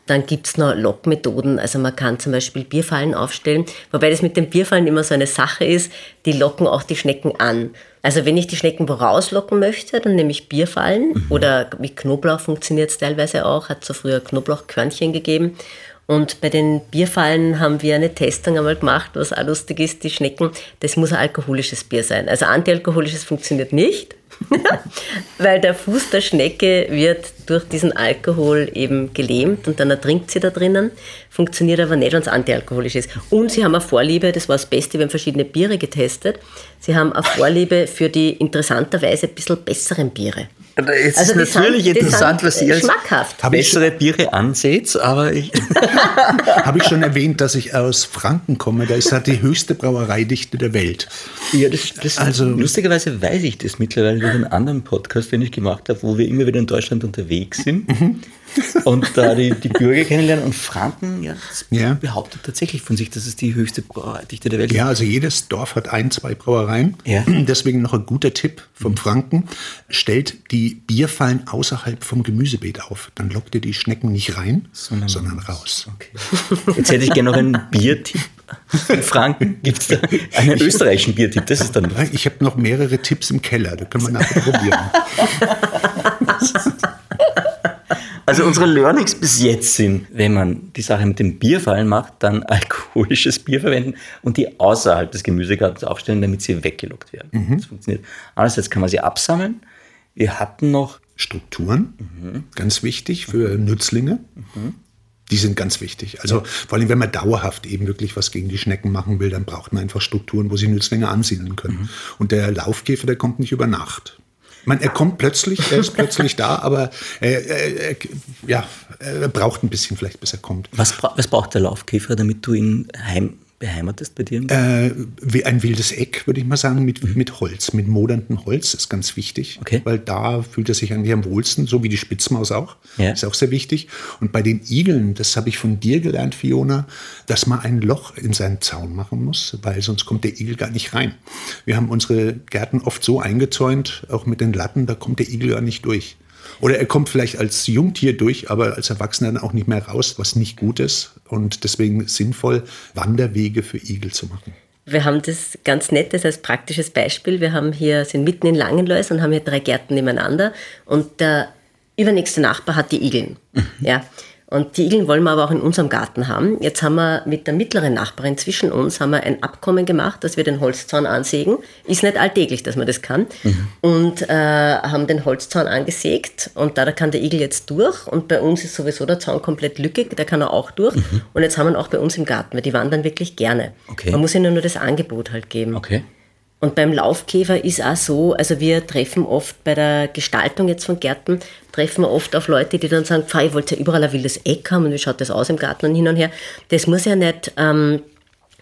Dann gibt's noch Lockmethoden. Also man kann zum Beispiel Bierfallen aufstellen, wobei das mit den Bierfallen immer so eine Sache ist, die locken auch die Schnecken an. Also wenn ich die Schnecken rauslocken möchte, dann nehme ich Bierfallen mhm. oder mit Knoblauch funktioniert es teilweise auch, hat so früher Knoblauchkörnchen gegeben. Und bei den Bierfallen haben wir eine Testung einmal gemacht, was auch lustig ist, die Schnecken, das muss ein alkoholisches Bier sein. Also antialkoholisches funktioniert nicht, weil der Fuß der Schnecke wird durch diesen Alkohol eben gelähmt und dann ertrinkt sie da drinnen. Funktioniert aber nicht, wenn es antialkoholisch ist. Und sie haben eine Vorliebe, das war das Beste, wir haben verschiedene Biere getestet. Sie haben eine Vorliebe für die interessanterweise ein bisschen besseren Biere. Es also ist natürlich sind, interessant, was Sie als bessere Biere anseht, aber ich... Habe ich schon erwähnt, dass ich aus Franken komme. Da ist halt die höchste Brauereidichte der Welt. Ja, das, das also, lustigerweise weiß ich das mittlerweile durch einen anderen Podcast, den ich gemacht habe, wo wir immer wieder in Deutschland unterwegs sind. Mhm und da die, die Bürger kennenlernen. Und Franken ja, ja. behauptet tatsächlich von sich, dass es die höchste Brauereidichte der Welt ist. Ja, also jedes Dorf hat ein, zwei Brauereien. Ja. Deswegen noch ein guter Tipp vom mhm. Franken. Stellt die Bierfallen außerhalb vom Gemüsebeet auf. Dann lockt ihr die Schnecken nicht rein, sondern, sondern raus. Okay. Jetzt hätte ich gerne noch einen Biertipp. In Franken gibt es einen österreichischen Biertipp. Das ist dann. Ich habe noch mehrere Tipps im Keller, da können wir nachher probieren. Also unsere Learnings bis jetzt sind, wenn man die Sache mit dem Bierfallen macht, dann alkoholisches Bier verwenden und die außerhalb des Gemüsegartens aufstellen, damit sie weggelockt werden. Mhm. Das funktioniert. Andererseits kann man sie absammeln. Wir hatten noch Strukturen, mhm. ganz wichtig für Nützlinge. Mhm. Die sind ganz wichtig. Also vor allem, wenn man dauerhaft eben wirklich was gegen die Schnecken machen will, dann braucht man einfach Strukturen, wo sie Nützlinge ansiedeln können. Mhm. Und der Laufkäfer, der kommt nicht über Nacht. Man, er kommt plötzlich, er ist plötzlich da, aber er, er, ja, er braucht ein bisschen vielleicht, bis er kommt. Was, was braucht der Laufkäfer, damit du ihn heim beheimatest bei dir? Äh, wie ein wildes Eck, würde ich mal sagen, mit, mhm. mit Holz, mit moderndem Holz ist ganz wichtig, okay. weil da fühlt er sich eigentlich am wohlsten, so wie die Spitzmaus auch. Ja. Ist auch sehr wichtig. Und bei den Igeln, das habe ich von dir gelernt, Fiona, dass man ein Loch in seinen Zaun machen muss, weil sonst kommt der Igel gar nicht rein. Wir haben unsere Gärten oft so eingezäunt, auch mit den Latten, da kommt der Igel gar nicht durch. Oder er kommt vielleicht als Jungtier durch, aber als Erwachsener dann auch nicht mehr raus, was nicht gut ist. Und deswegen sinnvoll, Wanderwege für Igel zu machen. Wir haben das ganz Nettes als praktisches Beispiel. Wir haben hier, sind mitten in Langenlois und haben hier drei Gärten nebeneinander. Und der übernächste Nachbar hat die Igeln. Mhm. Ja. Und die Igeln wollen wir aber auch in unserem Garten haben. Jetzt haben wir mit der mittleren Nachbarin zwischen uns haben wir ein Abkommen gemacht, dass wir den Holzzaun ansägen. Ist nicht alltäglich, dass man das kann. Mhm. Und äh, haben den Holzzaun angesägt und da, da kann der Igel jetzt durch. Und bei uns ist sowieso der Zaun komplett lückig, da kann er auch durch. Mhm. Und jetzt haben wir ihn auch bei uns im Garten, weil die wandern wirklich gerne. Okay. Man muss ihnen nur das Angebot halt geben. Okay. Und beim Laufkäfer ist auch so, also wir treffen oft bei der Gestaltung jetzt von Gärten, treffen wir oft auf Leute, die dann sagen, ich wollte ja überall ein wildes Eck haben und wie schaut das aus im Garten und hin und her. Das muss ja nicht ähm,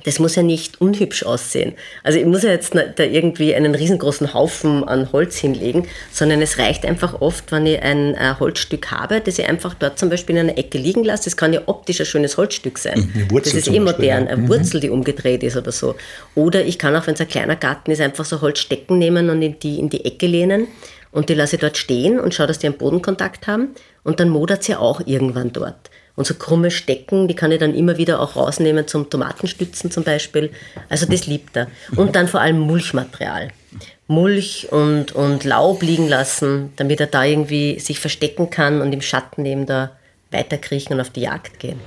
das muss ja nicht unhübsch aussehen. Also ich muss ja jetzt da irgendwie einen riesengroßen Haufen an Holz hinlegen, sondern es reicht einfach oft, wenn ich ein äh, Holzstück habe, das ich einfach dort zum Beispiel in einer Ecke liegen lasse. Das kann ja optisch ein schönes Holzstück sein. Eine Wurzel das ist eh modern, eine mhm. Wurzel, die umgedreht ist oder so. Oder ich kann auch, wenn es ein kleiner Garten ist, einfach so Holzstecken nehmen und in die, in die Ecke lehnen und die lasse ich dort stehen und schaue, dass die einen Bodenkontakt haben und dann modert sie auch irgendwann dort. Und so krumme Stecken, die kann ich dann immer wieder auch rausnehmen zum Tomatenstützen zum Beispiel. Also das liebt er. Und dann vor allem Mulchmaterial. Mulch und, und Laub liegen lassen, damit er da irgendwie sich verstecken kann und im Schatten neben da weiterkriechen und auf die Jagd gehen.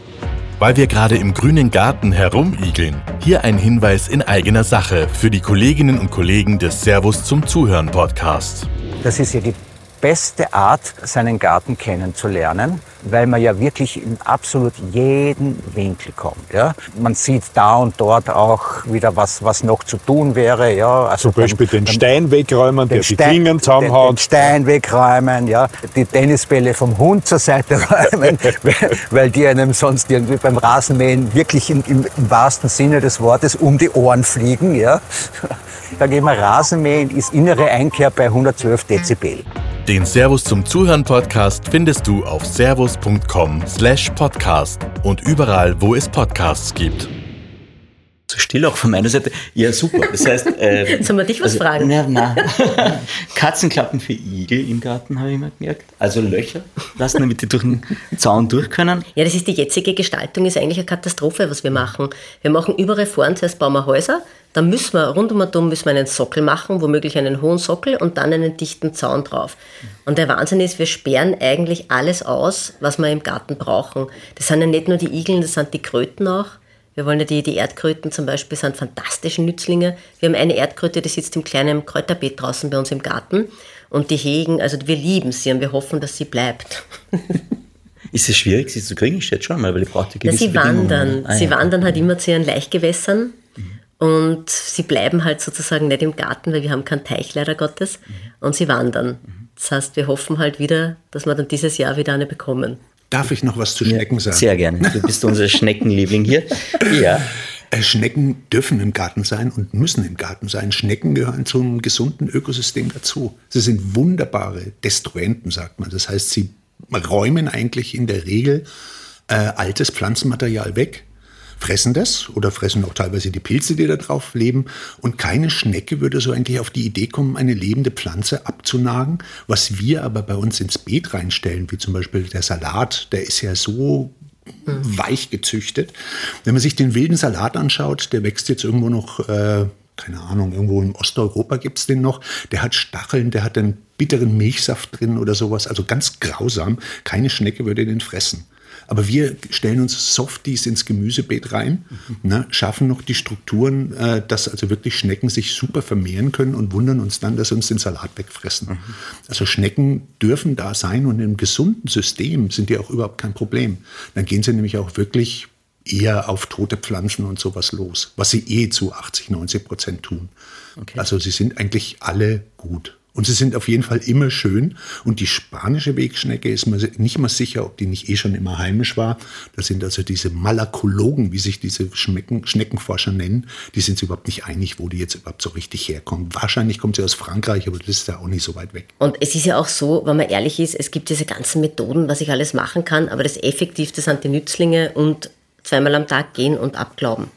Weil wir gerade im grünen Garten herumigeln, hier ein Hinweis in eigener Sache für die Kolleginnen und Kollegen des Servus zum Zuhören Podcast. Das ist ja die beste Art, seinen Garten kennenzulernen, weil man ja wirklich in absolut jeden Winkel kommt. Ja? Man sieht da und dort auch wieder, was, was noch zu tun wäre. Ja? Also Zum Beispiel den, den Stein wegräumen, der Stein, die Klingen zusammenhaut. Den, den Stein wegräumen, ja? die Tennisbälle vom Hund zur Seite räumen, weil die einem sonst irgendwie beim Rasenmähen wirklich im, im, im wahrsten Sinne des Wortes um die Ohren fliegen. Ja? Da gehen wir Rasenmähen, ist innere Einkehr bei 112 Dezibel. Den Servus zum Zuhören Podcast findest du auf servus.com/podcast und überall, wo es Podcasts gibt. so still auch von meiner Seite. Ja, super. Das heißt. Äh, Sollen wir dich was also, fragen? Na, na. Katzenklappen für Igel im Garten, habe ich mal gemerkt. Also Löcher lassen, damit die durch den Zaun durch können. Ja, das ist die jetzige Gestaltung, ist eigentlich eine Katastrophe, was wir machen. Wir machen überall vorn, zuerst bauen wir Häuser, dann müssen wir rund um um müssen wir einen Sockel machen, womöglich einen hohen Sockel und dann einen dichten Zaun drauf. Und der Wahnsinn ist, wir sperren eigentlich alles aus, was wir im Garten brauchen. Das sind ja nicht nur die Igeln, das sind die Kröten auch. Wir wollen ja die, die Erdkröten zum Beispiel, sind fantastische Nützlinge. Wir haben eine Erdkröte, die sitzt im kleinen Kräuterbeet draußen bei uns im Garten. Und die hegen, also wir lieben sie und wir hoffen, dass sie bleibt. Ist es schwierig, sie zu kriegen? Ich schätze schon mal, weil die braucht ja Ja, gewisse sie Bedingungen. wandern. Ah, sie ja. wandern halt immer zu ihren Laichgewässern und sie bleiben halt sozusagen nicht im Garten, weil wir haben keinen Teich leider Gottes und sie wandern. Das heißt, wir hoffen halt wieder, dass wir dann dieses Jahr wieder eine bekommen. Darf ich noch was zu Schnecken sagen? Sehr gerne. Du bist unser Schneckenliebling hier. Ja. Äh, Schnecken dürfen im Garten sein und müssen im Garten sein. Schnecken gehören zum gesunden Ökosystem dazu. Sie sind wunderbare Destruenten, sagt man. Das heißt, sie räumen eigentlich in der Regel äh, altes Pflanzenmaterial weg, fressen das oder fressen auch teilweise die Pilze, die da drauf leben. Und keine Schnecke würde so eigentlich auf die Idee kommen, eine lebende Pflanze abzunagen. Was wir aber bei uns ins Beet reinstellen, wie zum Beispiel der Salat, der ist ja so weich gezüchtet. Wenn man sich den wilden Salat anschaut, der wächst jetzt irgendwo noch, äh, keine Ahnung, irgendwo in Osteuropa gibt es den noch. Der hat Stacheln, der hat einen bitteren Milchsaft drin oder sowas. Also ganz grausam. Keine Schnecke würde den fressen. Aber wir stellen uns Softies ins Gemüsebeet rein, ne, schaffen noch die Strukturen, äh, dass also wirklich Schnecken sich super vermehren können und wundern uns dann, dass sie uns den Salat wegfressen. Also Schnecken dürfen da sein und im gesunden System sind die auch überhaupt kein Problem. Dann gehen sie nämlich auch wirklich eher auf tote Pflanzen und sowas los, was sie eh zu 80, 90 Prozent tun. Also sie sind eigentlich alle gut. Und sie sind auf jeden Fall immer schön. Und die spanische Wegschnecke ist mir nicht mal sicher, ob die nicht eh schon immer heimisch war. Das sind also diese Malakologen, wie sich diese Schnecken, Schneckenforscher nennen. Die sind sich überhaupt nicht einig, wo die jetzt überhaupt so richtig herkommen. Wahrscheinlich kommt sie aus Frankreich, aber das ist ja auch nicht so weit weg. Und es ist ja auch so, wenn man ehrlich ist, es gibt diese ganzen Methoden, was ich alles machen kann, aber das Effektivste sind die Nützlinge und zweimal am Tag gehen und abglauben.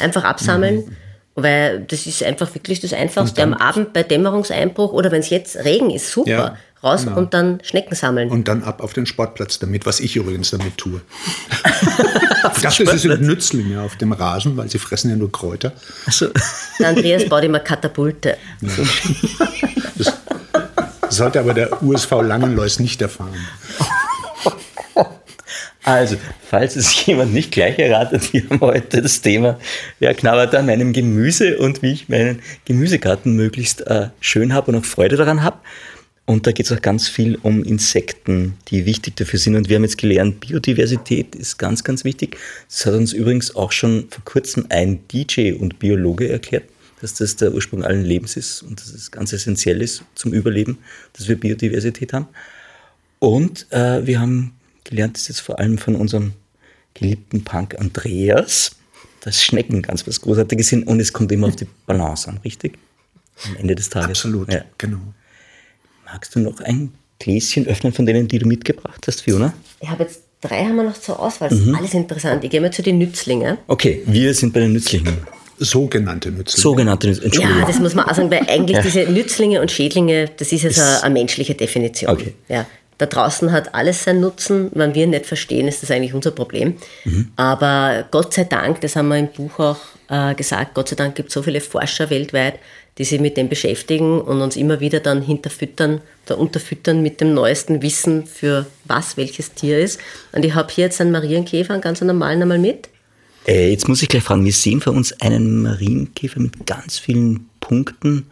Einfach absammeln, weil das ist einfach wirklich das Einfachste. Am Abend bei Dämmerungseinbruch oder wenn es jetzt Regen ist, super. Ja, Raus genau. und dann Schnecken sammeln. Und dann ab auf den Sportplatz damit, was ich übrigens damit tue. ich dachte, sie sind Nützlinge auf dem Rasen, weil sie fressen ja nur Kräuter. Also, Der Andreas baut immer Katapulte. Das sollte aber der USV Langenlois nicht erfahren. Also, falls es jemand nicht gleich erratet, wir haben heute das Thema, wer knabbert an meinem Gemüse und wie ich meinen Gemüsegarten möglichst äh, schön habe und auch Freude daran habe. Und da geht es auch ganz viel um Insekten, die wichtig dafür sind. Und wir haben jetzt gelernt, Biodiversität ist ganz, ganz wichtig. Das hat uns übrigens auch schon vor kurzem ein DJ und Biologe erklärt, dass das der Ursprung allen Lebens ist und dass es ganz essentiell ist zum Überleben, dass wir Biodiversität haben. Und äh, wir haben gelernt, das jetzt vor allem von unserem geliebten Punk Andreas, dass Schnecken ganz was Großartiges sind und es kommt immer auf die Balance an, richtig? Am Ende des Tages. Absolut, Ja. genau. Magst du noch ein Gläschen öffnen von denen, die du mitgebracht hast, Fiona? Ich habe jetzt drei haben wir noch zur Auswahl. Mhm. Das ist alles interessant. Ich gehe mal zu den Nützlingen. Okay, wir sind bei den Nützlichen. Sogenannte Nützlinge. Sogenannte Nützlinge. Entschuldigung. Ja, das muss man auch sagen, weil eigentlich diese Nützlinge und Schädlinge, das ist ja so eine, eine menschliche Definition. Okay. Ja. Da draußen hat alles seinen Nutzen. Wenn wir nicht verstehen, ist das eigentlich unser Problem. Mhm. Aber Gott sei Dank, das haben wir im Buch auch äh, gesagt, Gott sei Dank gibt es so viele Forscher weltweit, die sich mit dem beschäftigen und uns immer wieder dann hinterfüttern oder unterfüttern mit dem neuesten Wissen für was welches Tier ist. Und ich habe hier jetzt einen Marienkäfer, einen ganz normalen einmal mit. Äh, jetzt muss ich gleich fragen, wir sehen vor uns einen Marienkäfer mit ganz vielen Punkten.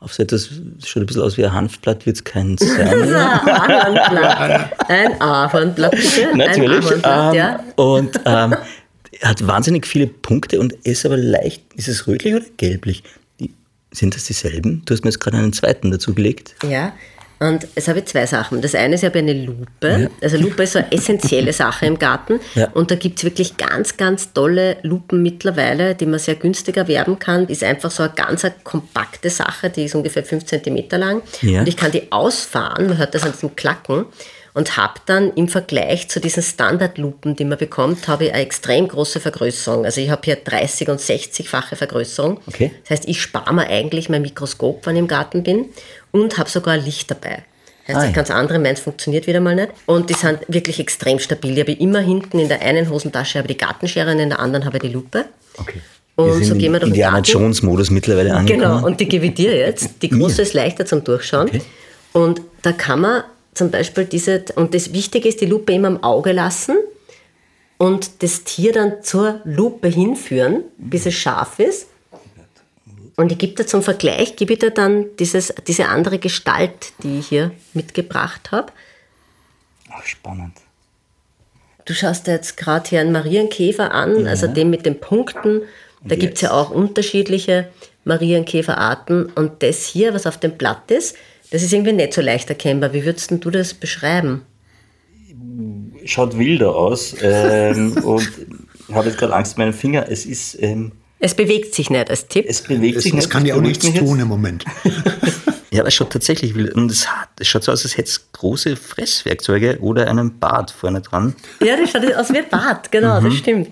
Auf so etwas, das schaut ein bisschen aus wie ein Hanfblatt, wird es kein sein. Ahornblatt. Ein Ahornblatt, bitte. Natürlich. Ein Ahornblatt, ähm, ja. Und ähm, er hat wahnsinnig viele Punkte und ist aber leicht, ist es rötlich oder gelblich? Sind das dieselben? Du hast mir jetzt gerade einen zweiten dazugelegt. Ja, und es habe ich zwei Sachen. Das eine ist, ich habe eine Lupe. Also Lupe ist so eine essentielle Sache im Garten. Ja. Und da gibt es wirklich ganz, ganz tolle Lupen mittlerweile, die man sehr günstig erwerben kann. Ist einfach so eine ganz eine kompakte Sache, die ist ungefähr 5 cm lang. Ja. Und ich kann die ausfahren, man hört das an diesem Klacken. Und habe dann im Vergleich zu diesen Standardlupen, die man bekommt, habe ich eine extrem große Vergrößerung. Also ich habe hier 30 und 60-fache Vergrößerung. Okay. Das heißt, ich spare mir eigentlich mein Mikroskop, wenn ich im Garten bin und habe sogar ein Licht dabei. Das heißt, das ganz andere, meins funktioniert wieder mal nicht. Und die sind wirklich extrem stabil. Ich habe immer hinten in der einen Hosentasche habe die Gartenschere und in der anderen habe ich die Lupe. Okay. Und so gehen wir durch den Indiana Garten. Jones-Modus mittlerweile angekommen. Genau, und die gebe ich dir jetzt. Die große ist leichter zum Durchschauen. Okay. Und da kann man zum Beispiel diese, und das Wichtige ist, die Lupe immer im Auge lassen und das Tier dann zur Lupe hinführen, bis es scharf ist. Und ich gebe dir zum Vergleich, gebe ich dir dann dieses, diese andere Gestalt, die ich hier mitgebracht habe. Ach, spannend. Du schaust dir jetzt gerade hier einen Marienkäfer an, also den mit den Punkten. Da gibt es ja auch unterschiedliche Marienkäferarten. Und das hier, was auf dem Blatt ist, das ist irgendwie nicht so leicht erkennbar. Wie würdest denn du das beschreiben? Schaut wilder aus ähm, und ich habe jetzt gerade Angst mit meinem Finger. Es ist, ähm, Es bewegt sich nicht als Tipp. es bewegt Es, sich es nicht. kann das ja auch nichts mich jetzt. tun im Moment. Ja, es schaut tatsächlich wild und es, hat, es schaut so aus, als hätte es große Fresswerkzeuge oder einen Bart vorne dran. Ja, das schaut aus wie ein Bart, genau, das stimmt.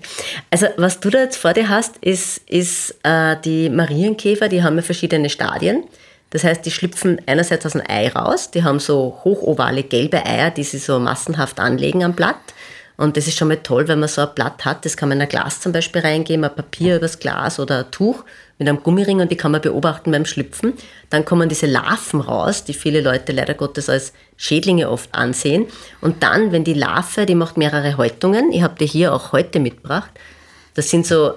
Also was du da jetzt vor dir hast, ist, ist äh, die Marienkäfer, die haben ja verschiedene Stadien. Das heißt, die schlüpfen einerseits aus dem Ei raus, die haben so hochovale gelbe Eier, die sie so massenhaft anlegen am Blatt. Und das ist schon mal toll, wenn man so ein Blatt hat. Das kann man in ein Glas zum Beispiel reingeben, ein Papier übers Glas oder ein Tuch mit einem Gummiring und die kann man beobachten beim Schlüpfen. Dann kommen diese Larven raus, die viele Leute leider Gottes als Schädlinge oft ansehen. Und dann, wenn die Larve, die macht mehrere Häutungen, ich habe dir hier auch heute mitgebracht, das sind so,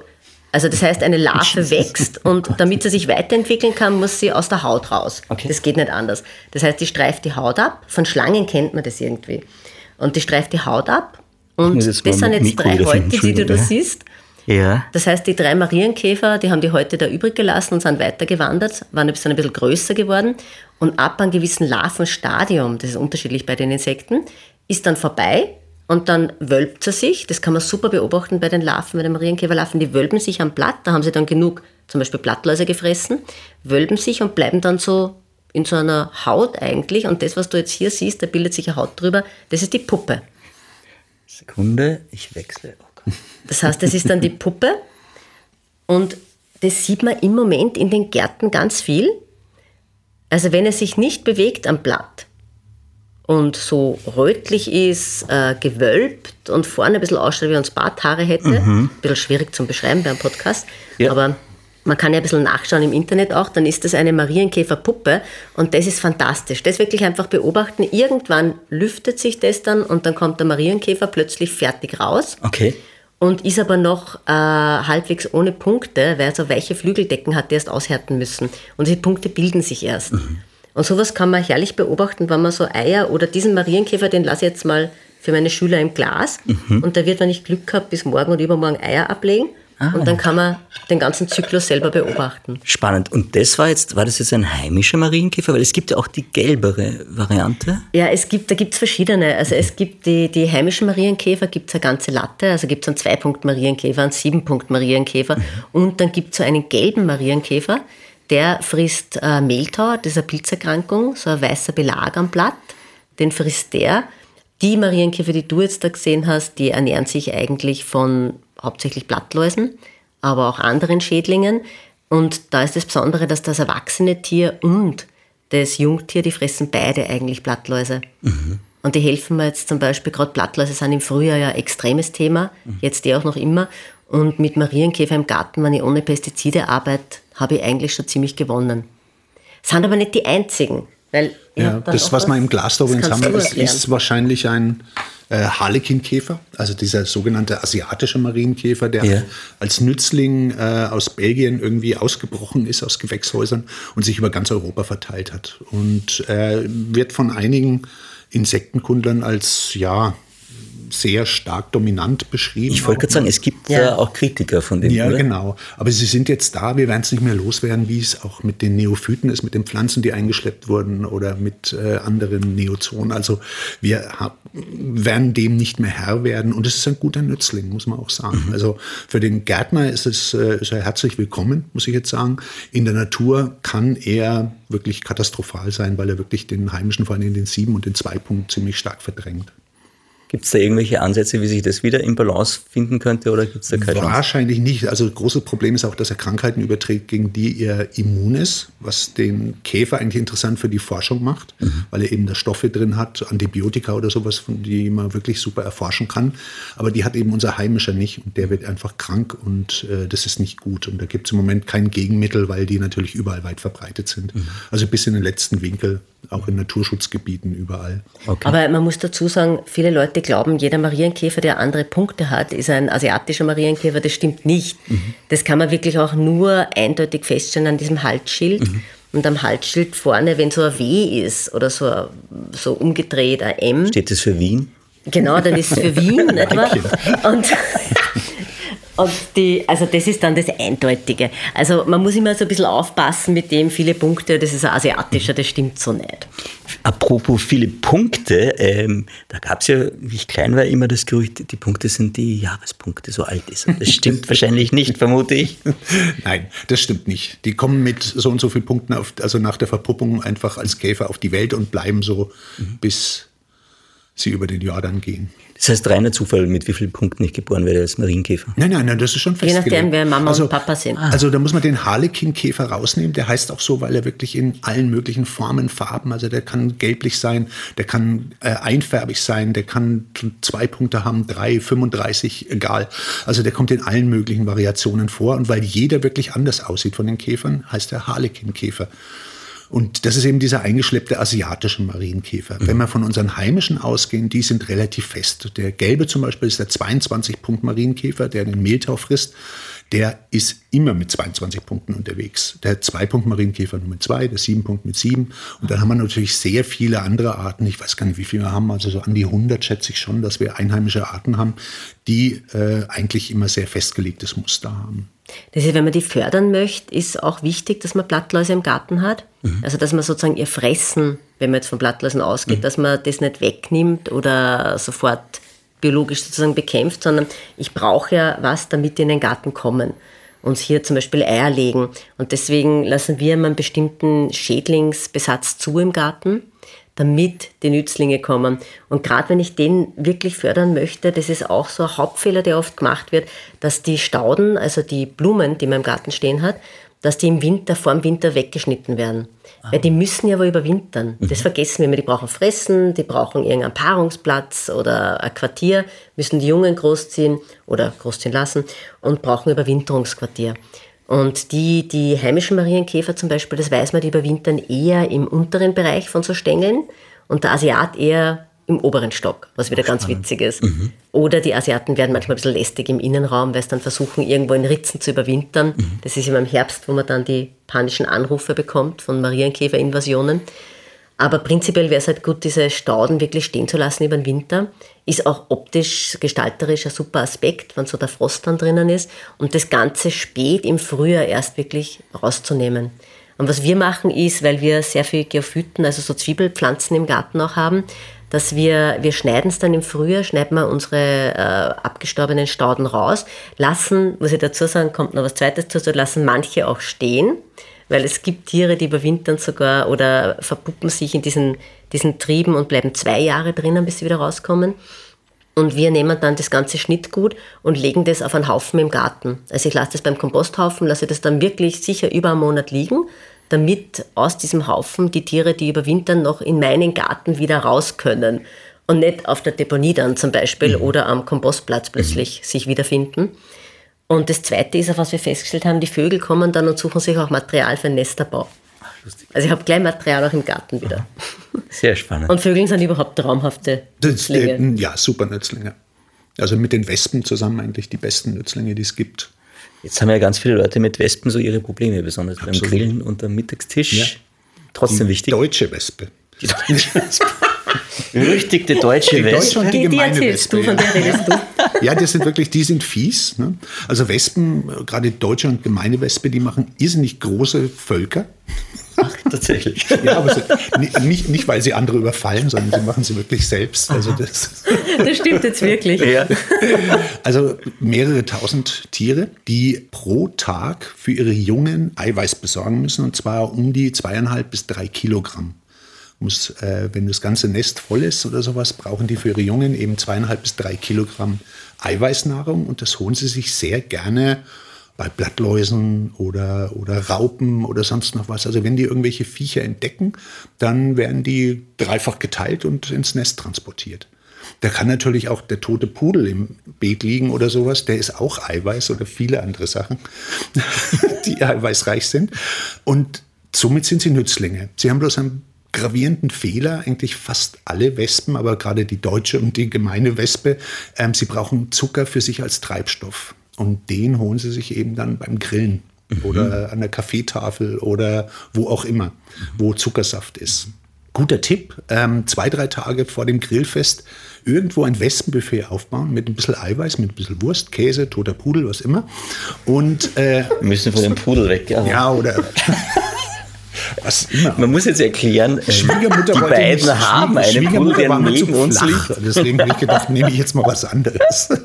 also das heißt, eine Larve wächst und damit sie sich weiterentwickeln kann, muss sie aus der Haut raus. Okay. Das geht nicht anders. Das heißt, die streift die Haut ab. Von Schlangen kennt man das irgendwie. Und die streift die Haut ab. Und das sind jetzt Mikro drei Häute, die du da ja. siehst. Ja. Das heißt, die drei Marienkäfer, die haben die Häute da übrig gelassen und sind weitergewandert, waren sind ein bisschen größer geworden. Und ab einem gewissen Larvenstadium, das ist unterschiedlich bei den Insekten, ist dann vorbei und dann wölbt sie sich. Das kann man super beobachten bei den Larven, bei den Marienkäferlarven. Die wölben sich am Blatt, da haben sie dann genug, zum Beispiel Blattläuse gefressen, wölben sich und bleiben dann so in so einer Haut eigentlich. Und das, was du jetzt hier siehst, da bildet sich eine Haut drüber, das ist die Puppe. Sekunde, ich wechsle. Oh Gott. Das heißt, das ist dann die Puppe und das sieht man im Moment in den Gärten ganz viel. Also wenn es sich nicht bewegt am Blatt und so rötlich ist, äh, gewölbt und vorne ein bisschen ausschaut, wie es Barthaare hätte, ein bisschen schwierig zum Beschreiben beim Podcast, Ja. aber man kann ja ein bisschen nachschauen im Internet auch, dann ist das eine Marienkäferpuppe und das ist fantastisch. Das wirklich einfach beobachten. Irgendwann lüftet sich das dann und dann kommt der Marienkäfer plötzlich fertig raus Okay. und ist aber noch äh, halbwegs ohne Punkte, weil er so weiche Flügeldecken hat, die erst aushärten müssen. Und diese Punkte bilden sich erst. Und sowas kann man herrlich beobachten, wenn man so Eier oder diesen Marienkäfer, den lasse ich jetzt mal für meine Schüler im Glas. Und der wird, wenn ich Glück habe, bis morgen oder übermorgen Eier ablegen. und dann kann man den ganzen Zyklus selber beobachten. Spannend. Und das war jetzt, war das jetzt ein heimischer Marienkäfer? Weil es gibt ja auch die gelbere Variante. Ja, es gibt, da gibt es verschiedene. Also es gibt die, die heimischen Marienkäfer, gibt es eine ganze Latte. Also gibt es einen Zwei-Punkt-Marienkäfer, einen Sieben-Punkt-Marienkäfer. Und dann gibt es so einen gelben Marienkäfer, der frisst äh, Mehltau, das ist eine Pilzerkrankung, so ein weißer Belag am Blatt. Den frisst der. Die Marienkäfer, die du jetzt da gesehen hast, die ernähren sich eigentlich von hauptsächlich Blattläusen, aber auch anderen Schädlingen. Und da ist das Besondere, dass das erwachsene Tier und das Jungtier, die fressen beide eigentlich Blattläuse. Und die helfen mir jetzt zum Beispiel, gerade Blattläuse sind im Frühjahr ja ein extremes Thema, jetzt die auch noch immer. Und mit Marienkäfer im Garten, wenn ich ohne Pestizide arbeite, habe ich eigentlich schon ziemlich gewonnen. Sind aber nicht die einzigen. Weil Ja, das, was wir im Glas da das übrigens kannst haben, ist, ist wahrscheinlich ein äh, Harlekinkäfer, also dieser sogenannte asiatische Marienkäfer, der Ja. als Nützling äh, aus Belgien irgendwie ausgebrochen ist aus Gewächshäusern und sich über ganz Europa verteilt hat. Und äh, wird von einigen Insektenkundlern als ja sehr stark dominant beschrieben. Ich wollte gerade sagen, es gibt ja. auch Kritiker von dem. Ja, oder? genau. Aber sie sind jetzt da, wir werden es nicht mehr loswerden, wie es auch mit den Neophyten ist, mit den Pflanzen, die eingeschleppt wurden oder mit äh, anderen Neozonen. Also wir werden dem nicht mehr Herr werden und es ist ein guter Nützling, muss man auch sagen. Mhm. Also für den Gärtner ist es äh, ist er herzlich willkommen, muss ich jetzt sagen. In der Natur kann er wirklich katastrophal sein, weil er wirklich den heimischen, vor allem den Sieben- und den Zwei-Punkt ziemlich stark verdrängt. Gibt es da irgendwelche Ansätze, wie sich das wieder im Balance finden könnte oder gibt es da keine Wahrscheinlich nicht. Also großes Problem ist auch, dass er Krankheiten überträgt, gegen die er immun ist, was den Käfer eigentlich interessant für die Forschung macht, mhm. weil er eben da Stoffe drin hat, Antibiotika oder sowas, von die man wirklich super erforschen kann. Aber die hat eben unser heimischer nicht und der wird einfach krank und äh, das ist nicht gut. Und da gibt es im Moment kein Gegenmittel, weil die natürlich überall weit verbreitet sind. Mhm. Also bis in den letzten Winkel auch in Naturschutzgebieten überall. Okay. Aber man muss dazu sagen, viele Leute glauben, jeder Marienkäfer, der andere Punkte hat, ist ein asiatischer Marienkäfer. Das stimmt nicht. Mhm. Das kann man wirklich auch nur eindeutig feststellen an diesem Halsschild. Mhm. Und am Halsschild vorne, wenn so ein W ist oder so, so umgedreht ein M. Steht das für Wien? Genau, dann ist es für Wien, wahr? Und und die, also das ist dann das Eindeutige. Also man muss immer so ein bisschen aufpassen mit dem, viele Punkte, das ist ein asiatischer, das stimmt so nicht. Apropos viele Punkte, ähm, da gab es ja, wie ich klein war, immer das Gerücht, die Punkte sind die Jahrespunkte, so alt ist. Das stimmt wahrscheinlich nicht, vermute ich. Nein, das stimmt nicht. Die kommen mit so und so vielen Punkten, auf, also nach der Verpuppung einfach als Käfer auf die Welt und bleiben so, mhm. bis sie über den Jordan gehen. Das heißt reiner Zufall, mit wie vielen Punkten ich geboren werde als Marienkäfer? Nein, nein, nein, das ist schon festgelegt. Je nachdem, wer Mama also, und Papa sind. Also da muss man den Harlequin-Käfer rausnehmen. Der heißt auch so, weil er wirklich in allen möglichen Formen, Farben, also der kann gelblich sein, der kann äh, einfärbig sein, der kann zwei Punkte haben, drei, 35, egal. Also der kommt in allen möglichen Variationen vor. Und weil jeder wirklich anders aussieht von den Käfern, heißt er Harlequin-Käfer. Und das ist eben dieser eingeschleppte asiatische Marienkäfer. Mhm. Wenn wir von unseren heimischen ausgehen, die sind relativ fest. Der gelbe zum Beispiel ist der 22-Punkt-Marienkäfer, der den Mehltau frisst. Der ist immer mit 22 Punkten unterwegs. Der 2-Punkt-Marienkäfer nur mit 2, der 7-Punkt mit 7. Und dann haben wir natürlich sehr viele andere Arten. Ich weiß gar nicht, wie viele wir haben. Also so an die 100 schätze ich schon, dass wir einheimische Arten haben, die äh, eigentlich immer sehr festgelegtes Muster haben. Das ist, wenn man die fördern möchte, ist auch wichtig, dass man Blattläuse im Garten hat. Mhm. Also, dass man sozusagen ihr Fressen, wenn man jetzt von Blattläusen ausgeht, mhm. dass man das nicht wegnimmt oder sofort biologisch sozusagen bekämpft, sondern ich brauche ja was, damit die in den Garten kommen. Uns hier zum Beispiel Eier legen. Und deswegen lassen wir immer einen bestimmten Schädlingsbesatz zu im Garten damit die Nützlinge kommen. Und gerade wenn ich den wirklich fördern möchte, das ist auch so ein Hauptfehler, der oft gemacht wird, dass die Stauden, also die Blumen, die man im Garten stehen hat, dass die im Winter, vor dem Winter weggeschnitten werden. Ah. Weil die müssen ja wohl überwintern. Mhm. Das vergessen wir immer. Die brauchen Fressen, die brauchen irgendeinen Paarungsplatz oder ein Quartier, müssen die Jungen großziehen oder großziehen lassen und brauchen Überwinterungsquartier. Und die, die heimischen Marienkäfer zum Beispiel, das weiß man, die überwintern eher im unteren Bereich von so Stängeln und der Asiat eher im oberen Stock, was wieder ganz witzig ist. Mhm. Oder die Asiaten werden manchmal ein bisschen lästig im Innenraum, weil sie dann versuchen, irgendwo in Ritzen zu überwintern. Mhm. Das ist immer im Herbst, wo man dann die panischen Anrufe bekommt von Marienkäferinvasionen. Aber prinzipiell wäre es halt gut, diese Stauden wirklich stehen zu lassen über den Winter. Ist auch optisch, gestalterisch ein super Aspekt, wenn so der Frost dann drinnen ist. Und das Ganze spät im Frühjahr erst wirklich rauszunehmen. Und was wir machen ist, weil wir sehr viel Geophyten, also so Zwiebelpflanzen im Garten auch haben, dass wir, wir schneiden es dann im Frühjahr, schneiden wir unsere äh, abgestorbenen Stauden raus, lassen, muss ich dazu sagen, kommt noch was Zweites dazu, lassen manche auch stehen, weil es gibt Tiere, die überwintern sogar oder verpuppen sich in diesen, diesen Trieben und bleiben zwei Jahre drinnen, bis sie wieder rauskommen. Und wir nehmen dann das ganze Schnittgut und legen das auf einen Haufen im Garten. Also ich lasse das beim Komposthaufen, lasse das dann wirklich sicher über einen Monat liegen, damit aus diesem Haufen die Tiere, die überwintern, noch in meinen Garten wieder raus können. Und nicht auf der Deponie dann zum Beispiel mhm. oder am Kompostplatz plötzlich mhm. sich wiederfinden. Und das Zweite ist, auf was wir festgestellt haben, die Vögel kommen dann und suchen sich auch Material für den Nesterbau. Also ich habe gleich Material auch im Garten wieder. Sehr spannend. Und Vögel sind überhaupt traumhafte Nützlinge. Ja, super Nützlinge. Also mit den Wespen zusammen eigentlich die besten Nützlinge, die es gibt. Jetzt haben ja ganz viele Leute mit Wespen so ihre Probleme, besonders Absolut. beim Grillen und am Mittagstisch. Ja. Trotzdem die wichtig. Deutsche Wespe. Die deutsche Wespe. Berüchtigte deutsche Die Wespe. deutsche und die Die, erzählst Wespe. du, von ja. der redest du. Ja, die sind wirklich, die sind fies. Ne? Also Wespen, gerade deutsche und gemeine Wespe, die machen irrsinnig große Völker. Tatsächlich. Ja, aber ni- nicht, nicht, weil sie andere überfallen, sondern sie machen sie wirklich selbst. Also, das, Das stimmt jetzt wirklich. Ja. also mehrere tausend Tiere, die pro Tag für ihre Jungen Eiweiß besorgen müssen, und zwar um die zweieinhalb bis drei Kilogramm. Muss, äh, wenn das ganze Nest voll ist oder sowas, brauchen die für ihre Jungen eben zweieinhalb bis drei Kilogramm Eiweißnahrung und das holen sie sich sehr gerne bei Blattläusen oder, oder Raupen oder sonst noch was. Also wenn die irgendwelche Viecher entdecken, dann werden die dreifach geteilt und ins Nest transportiert. Da kann natürlich auch der tote Pudel im Beet liegen oder sowas. Der ist auch Eiweiß oder viele andere Sachen, die eiweißreich sind. Und somit sind sie Nützlinge. Sie haben bloß einen gravierenden Fehler, eigentlich fast alle Wespen, aber gerade die deutsche und die gemeine Wespe, ähm, sie brauchen Zucker für sich als Treibstoff. Und den holen sie sich eben dann beim Grillen oder an der Kaffeetafel oder wo auch immer, wo Zuckersaft ist. Guter Tipp, ähm, zwei, drei Tage vor dem Grillfest irgendwo ein Wespenbuffet aufbauen mit ein bisschen Eiweiß, mit ein bisschen Wurst, Käse, toter Pudel, was immer. Und äh, Wir müssen von dem Pudel weg. Ja. ja, oder was immer. Man muss jetzt erklären, äh, Schwiegermutter die beiden nicht- haben Pudel, Schwiegermutter war mir neben uns flach. Deswegen habe ich gedacht, nehme ich jetzt mal was anderes.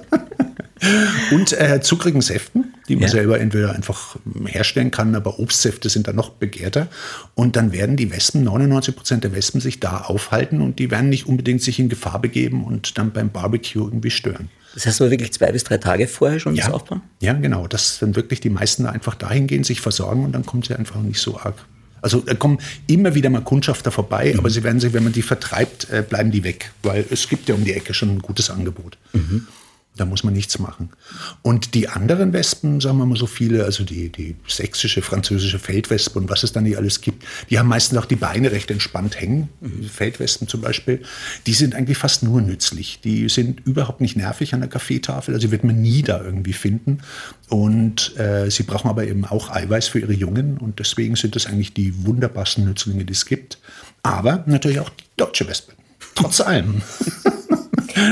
Und äh, zuckrigen Säften, die man Ja. selber entweder einfach herstellen kann, aber Obstsäfte sind dann noch begehrter. Und dann werden die Wespen, 99 Prozent der Wespen, sich da aufhalten und die werden nicht unbedingt sich in Gefahr begeben und dann beim Barbecue irgendwie stören. Das heißt aber wirklich zwei bis drei Tage vorher schon das aufbauen? Ja, genau. Dass dann wirklich die meisten da einfach dahin gehen, sich versorgen und dann kommt sie einfach nicht so arg. Also da kommen immer wieder mal Kundschafter vorbei, Mhm. aber sie werden sich, wenn man die vertreibt, äh, bleiben die weg, weil es gibt ja um die Ecke schon ein gutes Angebot. Mhm. Da muss man nichts machen. Und die anderen Wespen, sagen wir mal so viele, also die, die sächsische, französische Feldwespe und was es dann nicht alles gibt, die haben meistens auch die Beine recht entspannt hängen. Feldwespen zum Beispiel. Die sind eigentlich fast nur nützlich. Die sind überhaupt nicht nervig an der Kaffeetafel. Also wird man nie da irgendwie finden. Und äh, sie brauchen aber eben auch Eiweiß für ihre Jungen. Und deswegen sind das eigentlich die wunderbarsten Nützlinge, die es gibt. Aber natürlich auch die deutsche Wespe. Trotz allem.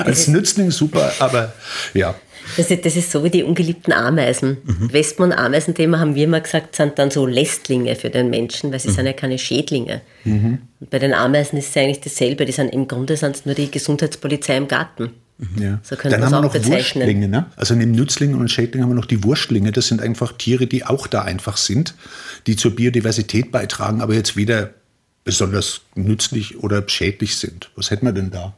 Als Nützling super, aber ja. Das ist, das ist so wie die ungeliebten Ameisen. Wespen- und Ameisenthema haben wir immer gesagt, sind dann so Lästlinge für den Menschen, weil sie sind ja keine Schädlinge. Und bei den Ameisen ist es eigentlich dasselbe. Die sind im Grunde sind es nur die Gesundheitspolizei im Garten. Ja. So könnte Dann haben wir auch noch bezeichnen. Wurstlinge. Ne? Also neben Nützlingen und Schädlingen haben wir noch die Wurstlinge. Das sind einfach Tiere, die auch da einfach sind, die zur Biodiversität beitragen, aber jetzt weder besonders nützlich oder schädlich sind. Was hätten wir denn da?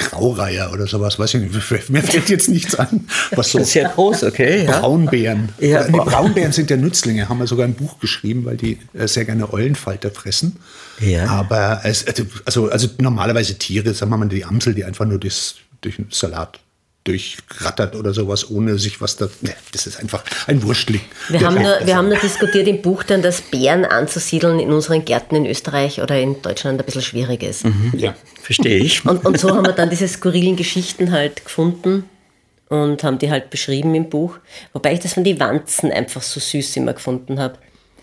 Graureiher oder sowas, weiß ich nicht. Mir fällt jetzt nichts an. Was so Sehr groß, okay. Ja. Braunbären. Ja. Die Braunbären sind ja Nützlinge, haben wir sogar ein Buch geschrieben, weil die äh, sehr gerne Eulenfalter fressen. Ja. Aber es, also, also normalerweise Tiere, sagen wir mal die Amsel, die einfach nur das, durch den Salat durchrattert oder sowas, ohne sich was da. Ne, das ist einfach ein Wurstling. Wir haben, nur, wir haben nur diskutiert im Buch dann, dass Bären anzusiedeln in unseren Gärten in Österreich oder in Deutschland ein bisschen schwierig ist. ja. Verstehe ich. Und, und so haben wir dann diese skurrilen Geschichten halt gefunden und haben die halt beschrieben im Buch. Wobei ich das von den Wanzen einfach so süß immer gefunden habe.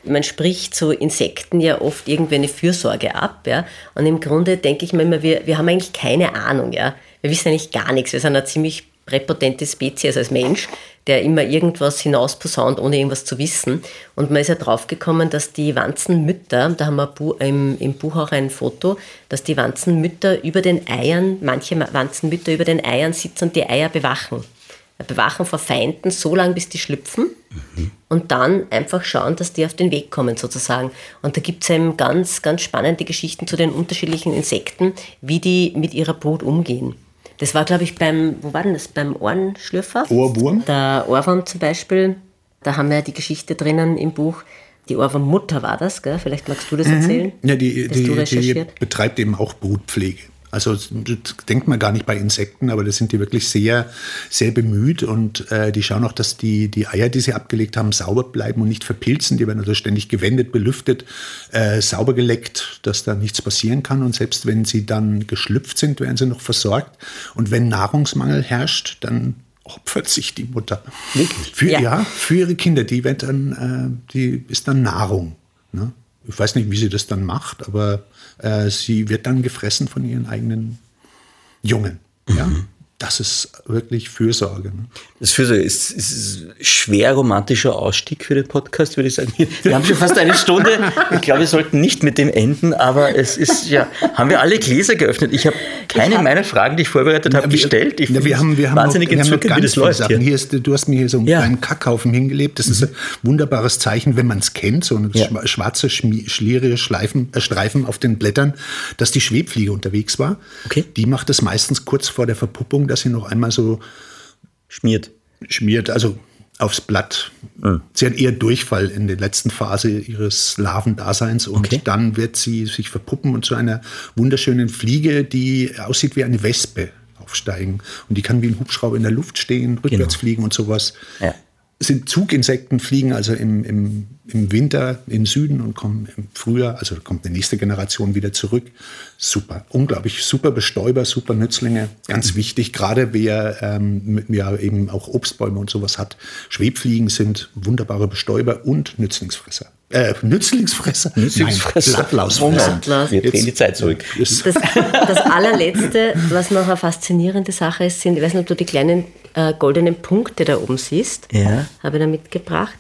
Man spricht so Insekten ja oft irgendwie eine Fürsorge ab, ja. Und im Grunde denke ich mir immer, wir, wir haben eigentlich keine Ahnung, ja. Wir wissen eigentlich gar nichts. Wir sind eine ziemlich präpotente Spezies als Mensch, der immer irgendwas hinausposaunt, ohne irgendwas zu wissen. Und man ist ja draufgekommen, dass die Wanzenmütter, da haben wir im, im Buch auch ein Foto, dass die Wanzenmütter über den Eiern, manche Wanzenmütter über den Eiern sitzen und die Eier bewachen. Bewachen vor Feinden so lange, bis die schlüpfen und dann einfach schauen, dass die auf den Weg kommen sozusagen. Und da gibt es eben ganz, ganz spannende Geschichten zu den unterschiedlichen Insekten, wie die mit ihrer Brut umgehen. Das war, glaube ich, beim, wo war denn das? Beim Ohrenschlürfer? Ohrwurm? Der Ohrwurm zum Beispiel, da haben wir die Geschichte drinnen im Buch. Die Ohrwurmmutter war das, gell? Vielleicht magst du das erzählen? Ja, die, die, die betreibt eben auch Brutpflege. Also das denkt man gar nicht bei Insekten, aber das sind die wirklich sehr, sehr bemüht und äh, die schauen auch, dass die, die Eier, die sie abgelegt haben, sauber bleiben und nicht verpilzen. Die werden also ständig gewendet, belüftet, äh, sauber geleckt, dass da nichts passieren kann. Und selbst wenn sie dann geschlüpft sind, werden sie noch versorgt. Und wenn Nahrungsmangel herrscht, dann opfert sich die Mutter. Für, Ja. ja. für ihre Kinder. Die, wird dann, äh, die ist dann Nahrung. Ne? ich weiß nicht, wie sie das dann macht, aber äh, sie wird dann gefressen von ihren eigenen Jungen. Ja? Mhm. Das ist wirklich Fürsorge. Ne? Das Fürsorge ist, ist ein schwer romantischer Ausstieg für den Podcast, würde ich sagen. Wir haben schon fast eine Stunde. Ich glaube, wir sollten nicht mit dem enden, aber es ist ja, haben wir alle Gläser geöffnet? Ich habe keine hab- meiner Fragen, die ich vorbereitet habe, gestellt. Ich Ja, wir haben, wir haben wahnsinnig entzückend, wie ganz das viele läuft Sachen. hier. Hier ist, du hast mir hier so einen Ja. Mhm. kleinen Kackhaufen hingelebt. Das ist ein wunderbares Zeichen, wenn man es kennt, so eine Ja. schwa- schwarze, schlierige Schleifen, äh, Streifen auf den Blättern, dass die Schwebfliege unterwegs war. Okay. Die macht es meistens kurz vor der Verpuppung, dass sie noch einmal so Schmiert. schmiert, also aufs Blatt. Mhm. Sie hat eher Durchfall in der letzten Phase ihres Larvendaseins und Okay. dann wird sie sich verpuppen und zu einer wunderschönen Fliege, die aussieht wie eine Wespe, aufsteigen. Und die kann wie ein Hubschrauber in der Luft stehen, rückwärts fliegen und sowas. Genau. Ja. Sind Zuginsekten, fliegen also im, im, im Winter in Süden und kommen im Frühjahr, also kommt eine nächste Generation wieder zurück. Super, unglaublich, super Bestäuber, super Nützlinge, ganz wichtig, gerade wer ähm, ja eben auch Obstbäume und sowas hat. Schwebfliegen sind wunderbare Bestäuber und Nützlingsfresser. Äh, Nützlingsfresser? Nützlingsfresser. Nein, Blattlausfresser. Blattlaus. Wir drehen Jetzt- die Zeit zurück. Das, das allerletzte, was noch eine faszinierende Sache ist, sind, ich weiß nicht, ob du die kleinen äh, goldenen Punkte da oben siehst, Ja. habe ich da mitgebracht.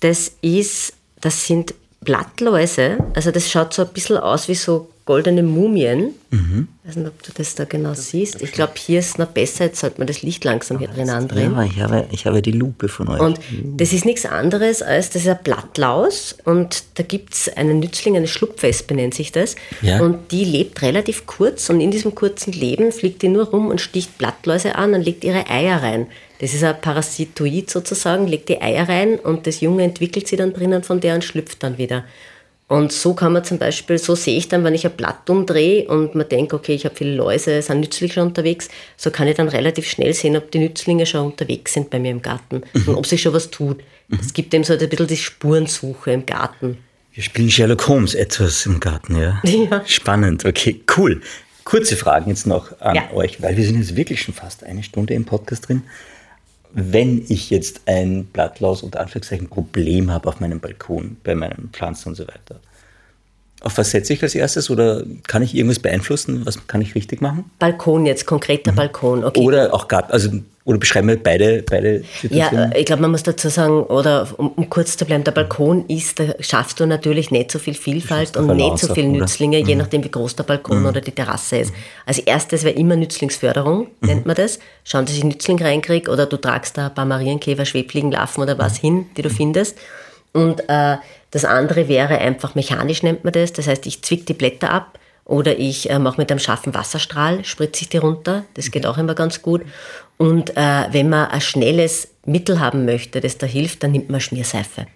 Das ist, das sind Blattläuse, also das schaut so ein bisschen aus wie so goldene Mumien. Ich weiß nicht, ob du das da genau siehst. Ich glaube, hier ist es noch besser, jetzt sollte man das Licht langsam hier drin andrehen. Ja, ich habe, ich habe die Lupe von euch. Und das ist nichts anderes als, das ist ein Blattlaus und da gibt es einen Nützling, eine Schlupfwespe nennt sich das. Ja. Und die lebt relativ kurz und in diesem kurzen Leben fliegt die nur rum und sticht Blattläuse an und legt ihre Eier rein. Das ist ein Parasitoid sozusagen, legt die Eier rein und das Junge entwickelt sie dann drinnen von der und schlüpft dann wieder. Und so kann man zum Beispiel, so sehe ich dann, wenn ich ein Blatt umdrehe und man denkt, okay, ich habe viele Läuse, sind Nützlinge schon unterwegs, so kann ich dann relativ schnell sehen, ob die Nützlinge schon unterwegs sind bei mir im Garten und ob sich schon was tut. Es gibt eben so ein bisschen die Spurensuche im Garten. Wir spielen Sherlock Holmes etwas im Garten, ja? Ja. Spannend, okay, cool. Kurze Fragen jetzt noch an Ja. euch, weil wir sind jetzt wirklich schon fast eine Stunde im Podcast drin. Wenn ich jetzt ein Blattlaus unter Anführungszeichen Problem habe auf meinem Balkon, bei meinen Pflanzen und so weiter, auf was setze ich als erstes oder kann ich irgendwas beeinflussen? Was kann ich richtig machen? Balkon jetzt, konkreter Balkon. Okay. Oder auch Garten, also oder beschreiben wir beide, beide Ja, Situationen? äh, ich glaube, man muss dazu sagen, oder um, um kurz zu bleiben, der Balkon ist, da schaffst du natürlich nicht so viel Vielfalt und nicht so viele oder? Mhm. Nützlinge, je nachdem, wie groß der Balkon oder die Terrasse ist. Als erstes wäre immer Nützlingsförderung, Mhm. nennt man das. Schauen, dass ich Nützling reinkriege oder du tragst da ein paar Marienkäfer, Schwebfliegenlarven oder Mhm. was hin, die du findest. Und äh, das andere wäre einfach mechanisch, nennt man das. Das heißt, ich zwick die Blätter ab oder ich äh, mache mit einem scharfen Wasserstrahl, spritze ich die runter. Das geht auch immer ganz gut. Und äh, wenn man ein schnelles Mittel haben möchte, das da hilft, dann nimmt man Schmierseife.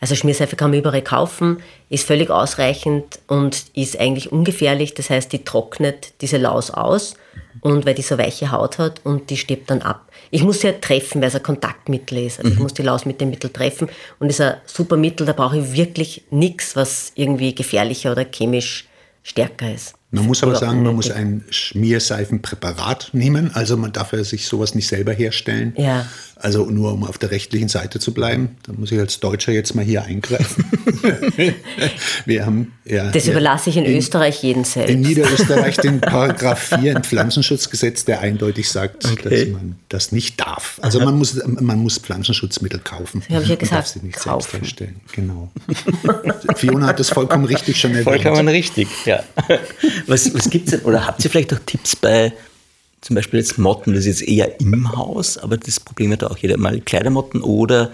Also Schmierseife kann man überall kaufen, ist völlig ausreichend und ist eigentlich ungefährlich. Das heißt, die trocknet diese Laus aus und weil die so weiche Haut hat und die stirbt dann ab. Ich muss sie ja treffen, weil es ein Kontaktmittel ist. Also ich muss die Laus mit dem Mittel treffen und ist ein super Mittel, da brauche ich wirklich nichts, was irgendwie gefährlicher oder chemisch stärker ist. Man muss aber sagen, man muss ein Schmierseifenpräparat nehmen. Also man darf ja sich sowas nicht selber herstellen. Ja. Also nur um auf der rechtlichen Seite zu bleiben. Da muss ich als Deutscher jetzt mal hier eingreifen. wir haben ja. Das überlasse ich in, Österreich jeden selbst. In Niederösterreich den Paragraph 4 im Pflanzenschutzgesetz, der eindeutig sagt, Okay. dass man das nicht darf. Also man muss, man muss Pflanzenschutzmittel kaufen. Ja, hab ich ja Man gesagt, darf sie nicht kaufen. selbst herstellen. Genau. Fiona hat das vollkommen richtig schon erwähnt. Vollkommen richtig, ja. Was, was gibt es denn, oder habt ihr vielleicht auch Tipps bei zum Beispiel jetzt Motten, das ist jetzt eher im Haus, aber das Problem hat auch jeder mal Kleidermotten oder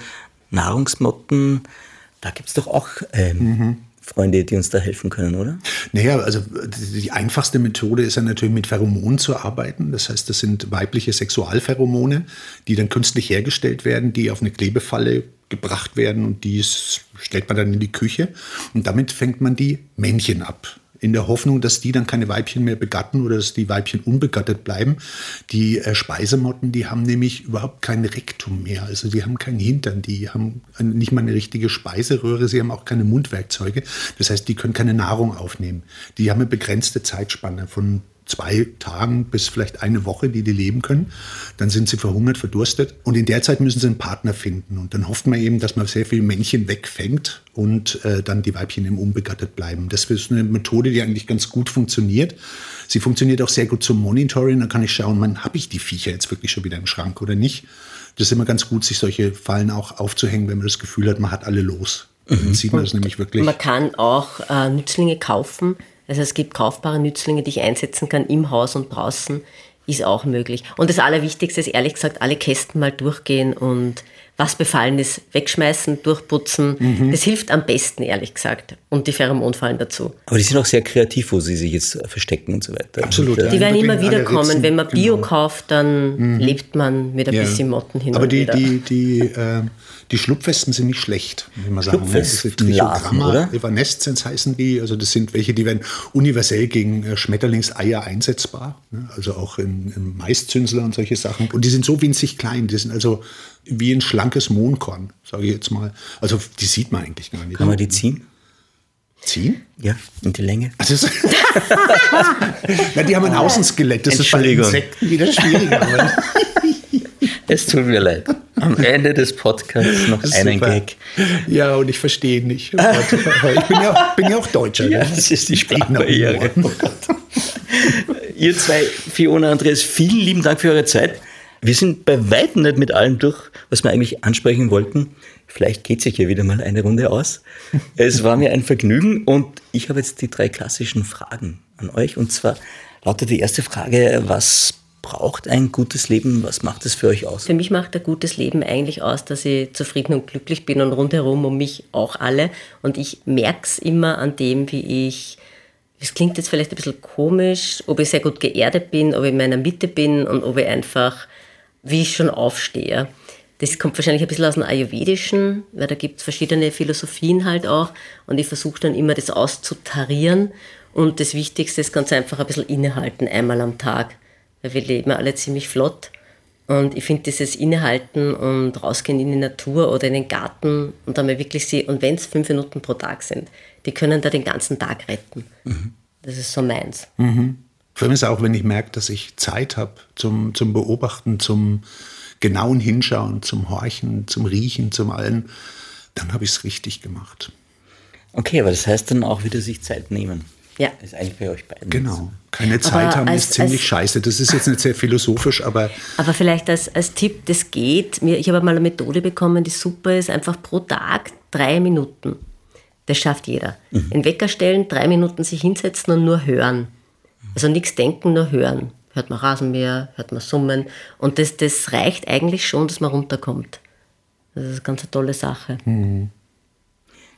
Nahrungsmotten. Da gibt es doch auch ähm, Freunde, die uns da helfen können, oder? Naja, also die einfachste Methode ist ja natürlich mit Pheromonen zu arbeiten. Das heißt, das sind weibliche Sexualpheromone, die dann künstlich hergestellt werden, die auf eine Klebefalle gebracht werden und die stellt man dann in die Küche und damit fängt man die Männchen ab. In der Hoffnung, dass die dann keine Weibchen mehr begatten oder dass die Weibchen unbegattet bleiben. Die äh, Speisemotten, die haben nämlich überhaupt kein Rektum mehr. Also die haben keinen Hintern, die haben nicht mal eine richtige Speiseröhre, sie haben auch keine Mundwerkzeuge. Das heißt, die können keine Nahrung aufnehmen. Die haben eine begrenzte Zeitspanne von zwei Tagen bis vielleicht eine Woche, die die leben können. Dann sind sie verhungert, verdurstet. Und in der Zeit müssen sie einen Partner finden. Und dann hofft man eben, dass man sehr viele Männchen wegfängt und äh, dann die Weibchen eben unbegattet bleiben. Das ist eine Methode, die eigentlich ganz gut funktioniert. Sie funktioniert auch sehr gut zum Monitoring. Da kann ich schauen, man, habe ich die Viecher jetzt wirklich schon wieder im Schrank oder nicht. Das ist immer ganz gut, sich solche Fallen auch aufzuhängen, wenn man das Gefühl hat, man hat alle los. Dann mhm. sieht man das nämlich wirklich. Man kann auch äh, Nützlinge kaufen, also es gibt kaufbare Nützlinge, die ich einsetzen kann im Haus und draußen, ist auch möglich. Und das Allerwichtigste ist ehrlich gesagt, alle Kästen mal durchgehen und was befallen ist, wegschmeißen, durchputzen. Mhm. Das hilft am besten, ehrlich gesagt. Und die Pheromonfallen dazu. Aber die sind auch sehr kreativ, wo sie sich jetzt verstecken und so weiter. Absolut. Ja. Die werden immer wieder kommen. Wenn man Bio genau. kauft, dann mhm. lebt man mit ein ja. bisschen Motten hin. Aber die, die, die, äh, die Schlupfwesten sind nicht schlecht, wie man sagen. Das sind Trichogramma, Evanescens heißen die. Also das sind welche, die werden universell gegen äh, Schmetterlingseier einsetzbar. Ne? Also auch in, in Maiszünsler und solche Sachen. Und die sind so winzig klein. Die sind also wie ein schlankes Mohnkorn, sage ich jetzt mal. Also die sieht man eigentlich gar nicht. Kann man die ziehen? Ziehen? Ja, in die Länge. Also Na, die haben ein Außenskelett. Das ist bei Insekten wieder schwieriger. es tut mir leid. Am Ende des Podcasts noch einen Super. Gag. Ja, und ich verstehe nicht. Oh ich bin ja, bin ja auch Deutscher. Ja, ne? das ist die Sprachbarriere. Oh Ihr zwei, Fiona, Andreas, vielen lieben Dank für eure Zeit. Wir sind bei weitem nicht mit allem durch, was wir eigentlich ansprechen wollten. Vielleicht geht sich hier wieder mal eine Runde aus. Es war mir ein Vergnügen und ich habe jetzt die drei klassischen Fragen an euch. Und zwar lautet die erste Frage, was braucht ein gutes Leben? Was macht es für euch aus? Für mich macht ein gutes Leben eigentlich aus, dass ich zufrieden und glücklich bin und rundherum um mich auch alle. Und ich merke es immer an dem, wie ich, es klingt jetzt vielleicht ein bisschen komisch, ob ich sehr gut geerdet bin, ob ich in meiner Mitte bin und ob ich einfach wie ich schon aufstehe. Das kommt wahrscheinlich ein bisschen aus dem Ayurvedischen, weil da gibt es verschiedene Philosophien halt auch. Und ich versuche dann immer das auszutarieren. Und das Wichtigste ist ganz einfach ein bisschen innehalten, einmal am Tag. Weil wir leben alle ziemlich flott. Und ich finde dieses Innehalten und rausgehen in die Natur oder in den Garten und dann mal wirklich sehen, und wenn es fünf Minuten pro Tag sind, die können da den ganzen Tag retten. Mhm. Das ist so meins. Mhm. Für mich ist auch, wenn ich merke, dass ich Zeit habe zum, zum Beobachten, zum genauen Hinschauen, zum Horchen, zum Riechen, zum Allen, dann habe ich es richtig gemacht. Okay, aber das heißt dann auch wieder sich Zeit nehmen. Ja. Das ist eigentlich bei euch beiden. Genau. Keine Zeit aber haben als, ist ziemlich als, scheiße. Das ist jetzt nicht sehr philosophisch, aber. Aber vielleicht als, als Tipp, das geht. Ich habe mal eine Methode bekommen, die super ist, einfach pro Tag drei Minuten. Das schafft jeder. Mhm. In Wecker stellen, drei Minuten sich hinsetzen und nur hören. Also nichts denken, nur hören. Hört man Rasenmäher, hört man Summen. Und das, das reicht eigentlich schon, dass man runterkommt. Das ist eine ganz tolle Sache. Mhm.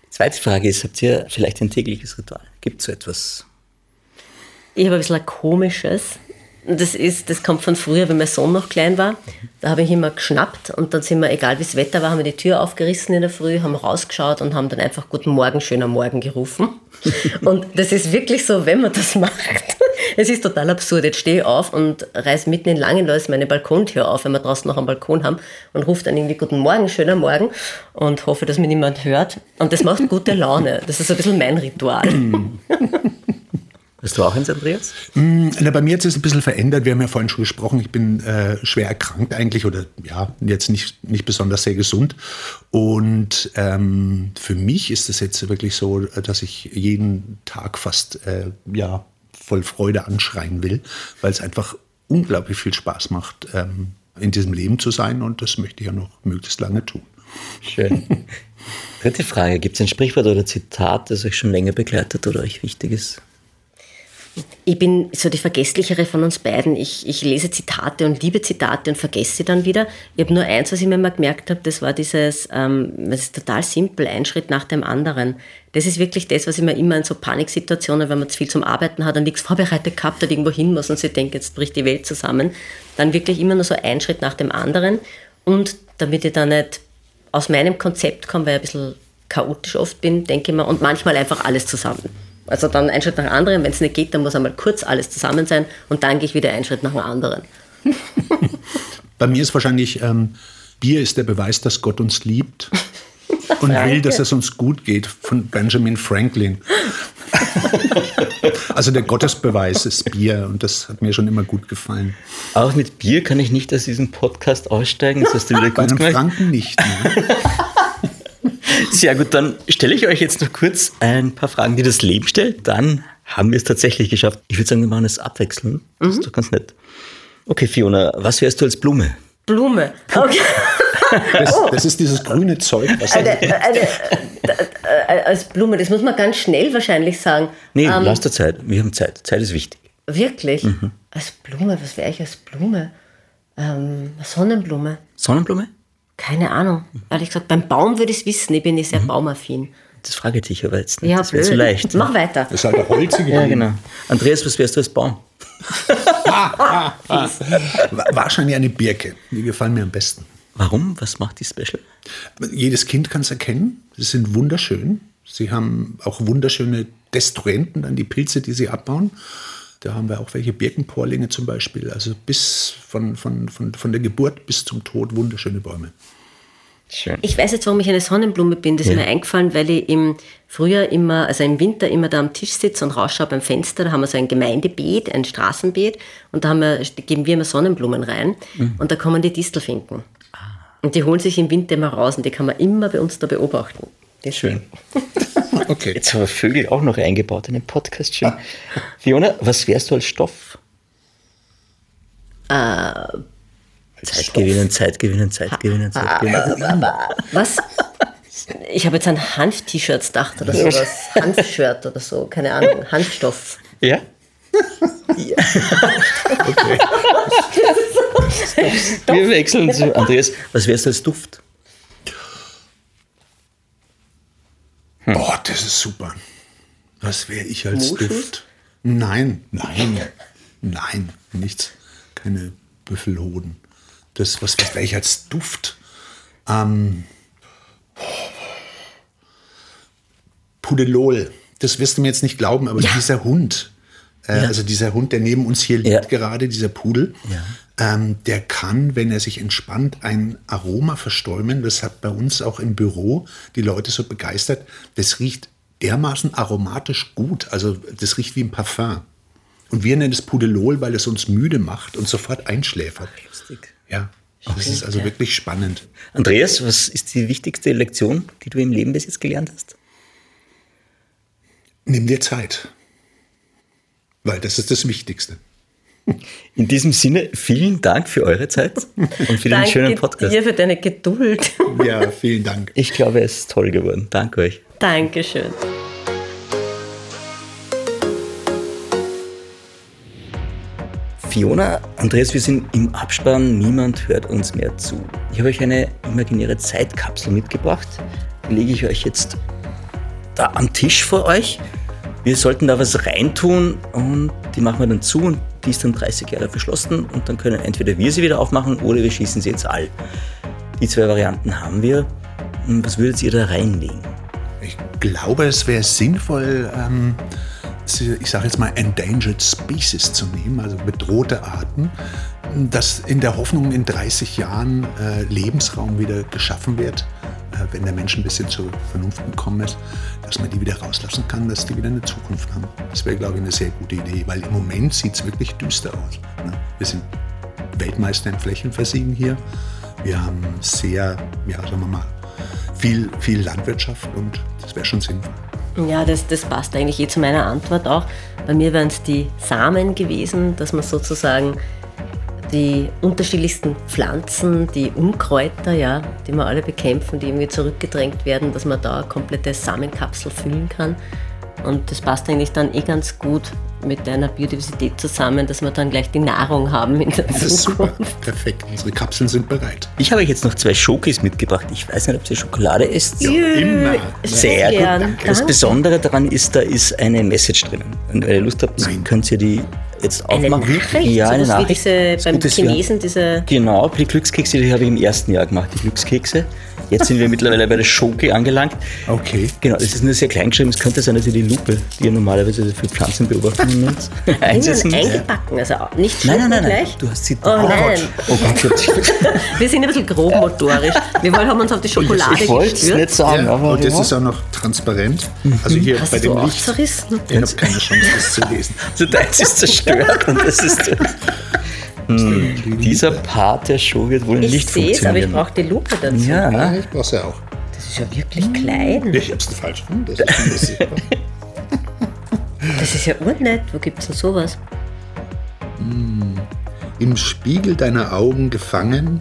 Die zweite Frage ist, habt ihr vielleicht ein tägliches Ritual? Gibt es so etwas? Ich habe ein bisschen ein komisches. Das, ist, das kommt von früher, wenn mein Sohn noch klein war. Da habe ich immer geschnappt und dann sind wir, egal wie das Wetter war, haben wir die Tür aufgerissen in der Früh, haben rausgeschaut und haben dann einfach Guten Morgen, schöner Morgen gerufen. und das ist wirklich so, wenn man das macht. Es ist total absurd. Jetzt stehe ich auf und reiße mitten in Langenlois meine Balkontür auf, wenn wir draußen noch einen Balkon haben und rufe dann irgendwie Guten Morgen, schöner Morgen und hoffe, dass mir niemand hört. Und das macht gute Laune. Das ist ein bisschen mein Ritual. Bist du auch ins Andreas? Mm, na, bei mir hat es ein bisschen verändert. Wir haben ja vorhin schon gesprochen, ich bin äh, schwer erkrankt eigentlich oder ja, jetzt nicht, nicht besonders sehr gesund. Und ähm, für mich ist es jetzt wirklich so, dass ich jeden Tag fast äh, ja, voll Freude anschreien will, weil es einfach unglaublich viel Spaß macht, ähm, in diesem Leben zu sein. Und das möchte ich ja noch möglichst lange tun. Schön. Dritte Frage. Gibt es ein Sprichwort oder Zitat, das euch schon länger begleitet oder euch wichtig ist? Ich bin so die Vergesslichere von uns beiden. Ich, ich lese Zitate und liebe Zitate und vergesse sie dann wieder. Ich habe nur eins, was ich mir mal gemerkt habe, das war dieses, ähm, das ist total simpel, ein Schritt nach dem anderen. Das ist wirklich das, was ich mir immer in so Paniksituationen, wenn man zu viel zum Arbeiten hat und nichts vorbereitet gehabt hat, irgendwo hin muss und sich denkt, jetzt bricht die Welt zusammen, dann wirklich immer nur so ein Schritt nach dem anderen. Und damit ich da nicht aus meinem Konzept komme, weil ich ein bisschen chaotisch oft bin, denke ich mir, und manchmal einfach alles zusammen. Also dann ein Schritt nach dem anderen. Wenn es nicht geht, dann muss einmal kurz alles zusammen sein und dann gehe ich wieder einen Schritt nach dem anderen. Bei mir ist wahrscheinlich, ähm, Bier ist der Beweis, dass Gott uns liebt und will, dass es uns gut geht, von Benjamin Franklin. Also der Gottesbeweis ist Bier und das hat mir schon immer gut gefallen. Auch mit Bier kann ich nicht aus diesem Podcast aussteigen. Das hast du wieder Bei gut einem gemacht. Franken nicht. Ne? Sehr gut, dann stelle ich euch jetzt noch kurz ein paar Fragen, die das Leben stellt. Dann haben wir es tatsächlich geschafft. Ich würde sagen, wir machen es abwechselnd. Das ist doch ganz nett. Okay, Fiona, was wärst du als Blume? Blume. Okay. Das, das ist dieses grüne Zeug. Was Eine, eine, äh, äh, als Blume, das muss man ganz schnell wahrscheinlich sagen. Nee, Ähm, lass dir Zeit. Wir haben Zeit. Zeit ist wichtig. Wirklich? Als Blume, was wäre ich als Blume? Ähm, Sonnenblume? Sonnenblume? Keine Ahnung. Ehrlich gesagt, beim Baum würde ich es wissen. Ich bin nicht sehr baumaffin. Das frage ich dich aber jetzt nicht. Ja, das wäre blöd. zu leicht. Mach weiter. Das ist halt der holzige. Ja, genau. Andreas, was wärst du als Baum? Wa- Wahrscheinlich eine Birke. Die gefallen mir am besten. Warum? Was macht die special? Jedes Kind kann es erkennen. Sie sind wunderschön. Sie haben auch wunderschöne Destruenten, dann die Pilze, die sie abbauen. Da haben wir auch welche Birkenporlinge zum Beispiel. Also bis von, von, von, von der Geburt bis zum Tod wunderschöne Bäume. Schön. Ich weiß jetzt, warum ich eine Sonnenblume bin. Das ist mir eingefallen, weil ich im Frühjahr immer, also im Winter immer da am Tisch sitze und rausschaue beim Fenster. Da haben wir so ein Gemeindebeet, ein Straßenbeet und da haben wir, geben wir immer Sonnenblumen rein und da kommen die Distelfinken. Und die holen sich im Winter immer raus und die kann man immer bei uns da beobachten. Das Schön. Okay. Jetzt haben wir Vögel auch noch eingebaut in den Podcast. Schön. Fiona, was wärst du als Stoff? Zeit gewinnen, Zeit gewinnen, Zeit gewinnen, Zeit gewinnen. Was? Ich habe jetzt an Hanf-T-Shirts gedacht oder sowas. Hanfshirt oder so, keine Ahnung. Hanfstoff. Ja? Wir wechseln zu Andreas. Was wärst du als Duft? Oh, das ist super. Was wäre ich als Moschus? Duft? Nein, nein, nein, nichts. Keine Büffelhoden. Das, was, was wäre ich als Duft? Ähm, Pudelol. Das wirst du mir jetzt nicht glauben, aber dieser Hund, äh, also dieser Hund, der neben uns hier liegt Ja. gerade, dieser Pudel, ähm, der kann, wenn er sich entspannt, ein Aroma verstäumen. Das hat bei uns auch im Büro die Leute so begeistert. Das riecht dermaßen aromatisch gut. Also das riecht wie ein Parfum. Und wir nennen es Pudelol, weil es uns müde macht und sofort einschläfert. Ja, das ist also wirklich spannend. Andreas, was ist die wichtigste Lektion, die du im Leben bis jetzt gelernt hast? Nimm dir Zeit. Weil das ist das Wichtigste. In diesem Sinne, vielen Dank für eure Zeit und für den Danke schönen Podcast. dir für deine Geduld. Ja, vielen Dank. Ich glaube, es ist toll geworden. Danke euch. Dankeschön. Fiona, Andreas, wir sind im Abspann. Niemand hört uns mehr zu. Ich habe euch eine imaginäre Zeitkapsel mitgebracht. Die lege ich euch jetzt da am Tisch vor euch. Wir sollten da was reintun und die machen wir dann zu und die ist dann 30 Jahre verschlossen und dann können entweder wir sie wieder aufmachen oder wir schießen sie ins All. Die zwei Varianten haben wir. Und Was würdet ihr da reinlegen? Ich glaube, es wäre sinnvoll, ähm, ich sage jetzt mal Endangered Species zu nehmen, also bedrohte Arten, dass in der Hoffnung in 30 Jahren äh, Lebensraum wieder geschaffen wird, äh, wenn der Mensch ein bisschen zur Vernunft gekommen ist, dass man die wieder rauslassen kann, dass die wieder eine Zukunft haben. Das wäre, glaube ich, eine sehr gute Idee, weil im Moment sieht es wirklich düster aus. Ne? Wir sind Weltmeister im Flächenversiegen hier. Wir haben sehr, ja, sagen wir mal, viel, viel Landwirtschaft und das wäre schon sinnvoll. Ja, das, das passt eigentlich eh zu meiner Antwort auch. Bei mir wären es die Samen gewesen, dass man sozusagen die unterschiedlichsten Pflanzen, die Unkräuter, ja, die wir alle bekämpfen, die irgendwie zurückgedrängt werden, dass man da eine komplette Samenkapsel füllen kann. Und das passt eigentlich dann eh ganz gut mit einer Biodiversität zusammen, dass wir dann gleich die Nahrung haben in der Das ist super. Zukunft. Perfekt. Unsere Kapseln sind bereit. Ich habe euch jetzt noch zwei Schokis mitgebracht. Ich weiß nicht, ob ihr Schokolade isst. Immer. Sehr gut. gern. Das Danke. Besondere daran ist, da ist eine Message drinnen. Und wenn ihr Lust habt, könnt ihr die jetzt Eine aufmachen. Nachricht, Ja, eine sowas wie Nachricht. diese beim Chinesen, diese Genau, die Glückskekse, die habe ich im ersten Jahr gemacht, die Glückskekse. Jetzt sind wir mittlerweile bei der Schoki angelangt. Okay. Genau, es ist nur sehr klein geschrieben. Es könnte sein, dass ihr die Lupe, die ihr normalerweise für Pflanzenbeobachtungen nutzt, einsetzen eingebacken, also auch nicht Nein, nein, nein, nein. gleich. Du hast sie. Oh, nein. Oh Gott, ich hab dich- Wir sind ein bisschen grob motorisch. Wir wollen- haben uns auf die Schokolade ich wollte es nicht sagen, Ja, aber und das ja. ist auch noch transparent. Also hier Hast bei dem auch Licht. zerrissen? Ich habe keine Chance, das zu lesen. Also deins ist zerstört und das ist. Hm, dieser Part der Show wird wohl Ich nicht sehe es, aber ich funktionieren. brauche die Lupe dazu. ja, ich brauche ja auch. Das ist ja wirklich klein. Ich hab's falsch rum. Das ist. Das ist ja urnett. Wo gibt es denn sowas? Im Spiegel deiner Augen gefangen,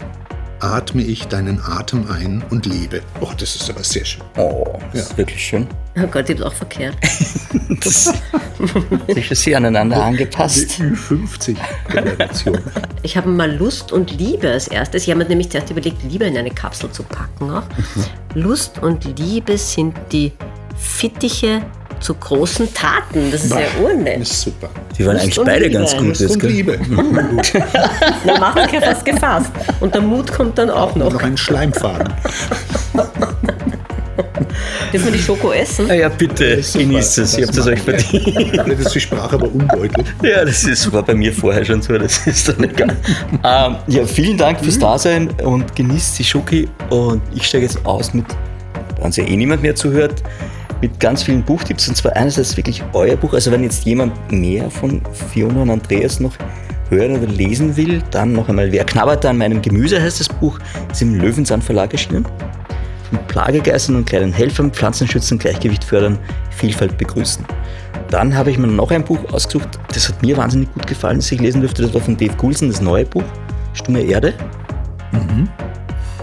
atme ich deinen Atem ein und lebe. Oh, das ist aber sehr schön. oh, das ist wirklich schön. Oh Gott, ich habe auch verkehrt. Das sich sehr aneinander Die angepasst. Ü50-Generation. Ich habe mal Lust und Liebe als erstes. Ich habe mir nämlich zuerst überlegt, Liebe in eine Kapsel zu packen auch. Lust und Liebe sind die Fittiche zu großen Taten. Das ist ja Das urnett. ist super. Die waren Lust eigentlich beide Liebe. ganz gut. Lust jetzt, und gell? Liebe. Na, machen wir fast gefasst. Und der Mut kommt dann auch noch. Noch ein Schleimfaden. Dürfen wir die Schoko essen? Ah ja, bitte, genießt es. Ihr habt es euch verdient. Das ist die Sprache aber undeutlich. Ja, das ist, war bei mir vorher schon so, das ist dann egal. ähm, ja, vielen Dank fürs Dasein und genießt die Schoki. Und ich steige jetzt aus mit, uns ja eh niemand mehr zuhört, mit ganz vielen Buchtipps. Und zwar einerseits wirklich euer Buch. Also wenn jetzt jemand mehr von Fiona und Andreas noch hören oder lesen will, dann noch einmal, wer knabbert an meinem Gemüse heißt das Buch, ist im Löwenzahn Verlag erschienen. Von Plagegeistern und kleinen Helfern, Pflanzen schützen, Gleichgewicht fördern, Vielfalt begrüßen. Dann habe ich mir noch ein Buch ausgesucht, das hat mir wahnsinnig gut gefallen, das ich lesen durfte. Das war von Dave Coulson, das neue Buch, Stumme Erde.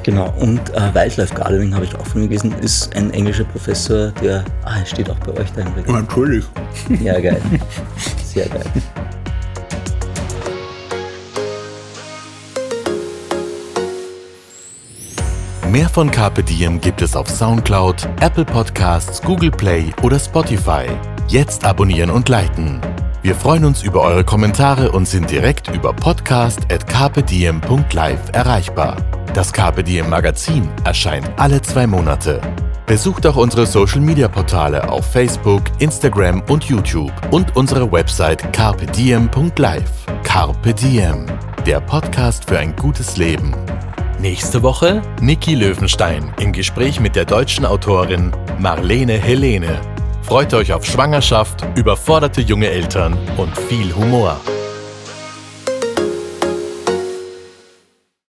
Genau, und äh, Wildlife Gardening habe ich auch von ihm gelesen, ist ein englischer Professor, der, ah, er steht auch bei euch da im Regal. Natürlich. Ja, geil. Sehr geil. Mehr von Carpe Diem gibt es auf Soundcloud, Apple Podcasts, Google Play oder Spotify. Jetzt abonnieren und liken. Wir freuen uns über eure Kommentare und sind direkt über podcast.carpediem.live erreichbar. Das Carpe Diem Magazin erscheint alle zwei Monate. Besucht auch unsere Social Media Portale auf Facebook, Instagram und YouTube und unsere Website carpediem.live. Carpe Diem, der Podcast für ein gutes Leben. Nächste Woche Niki Löwenstein im Gespräch mit der deutschen Autorin Marlene Helene. Freut euch auf Schwangerschaft, überforderte junge Eltern und viel Humor.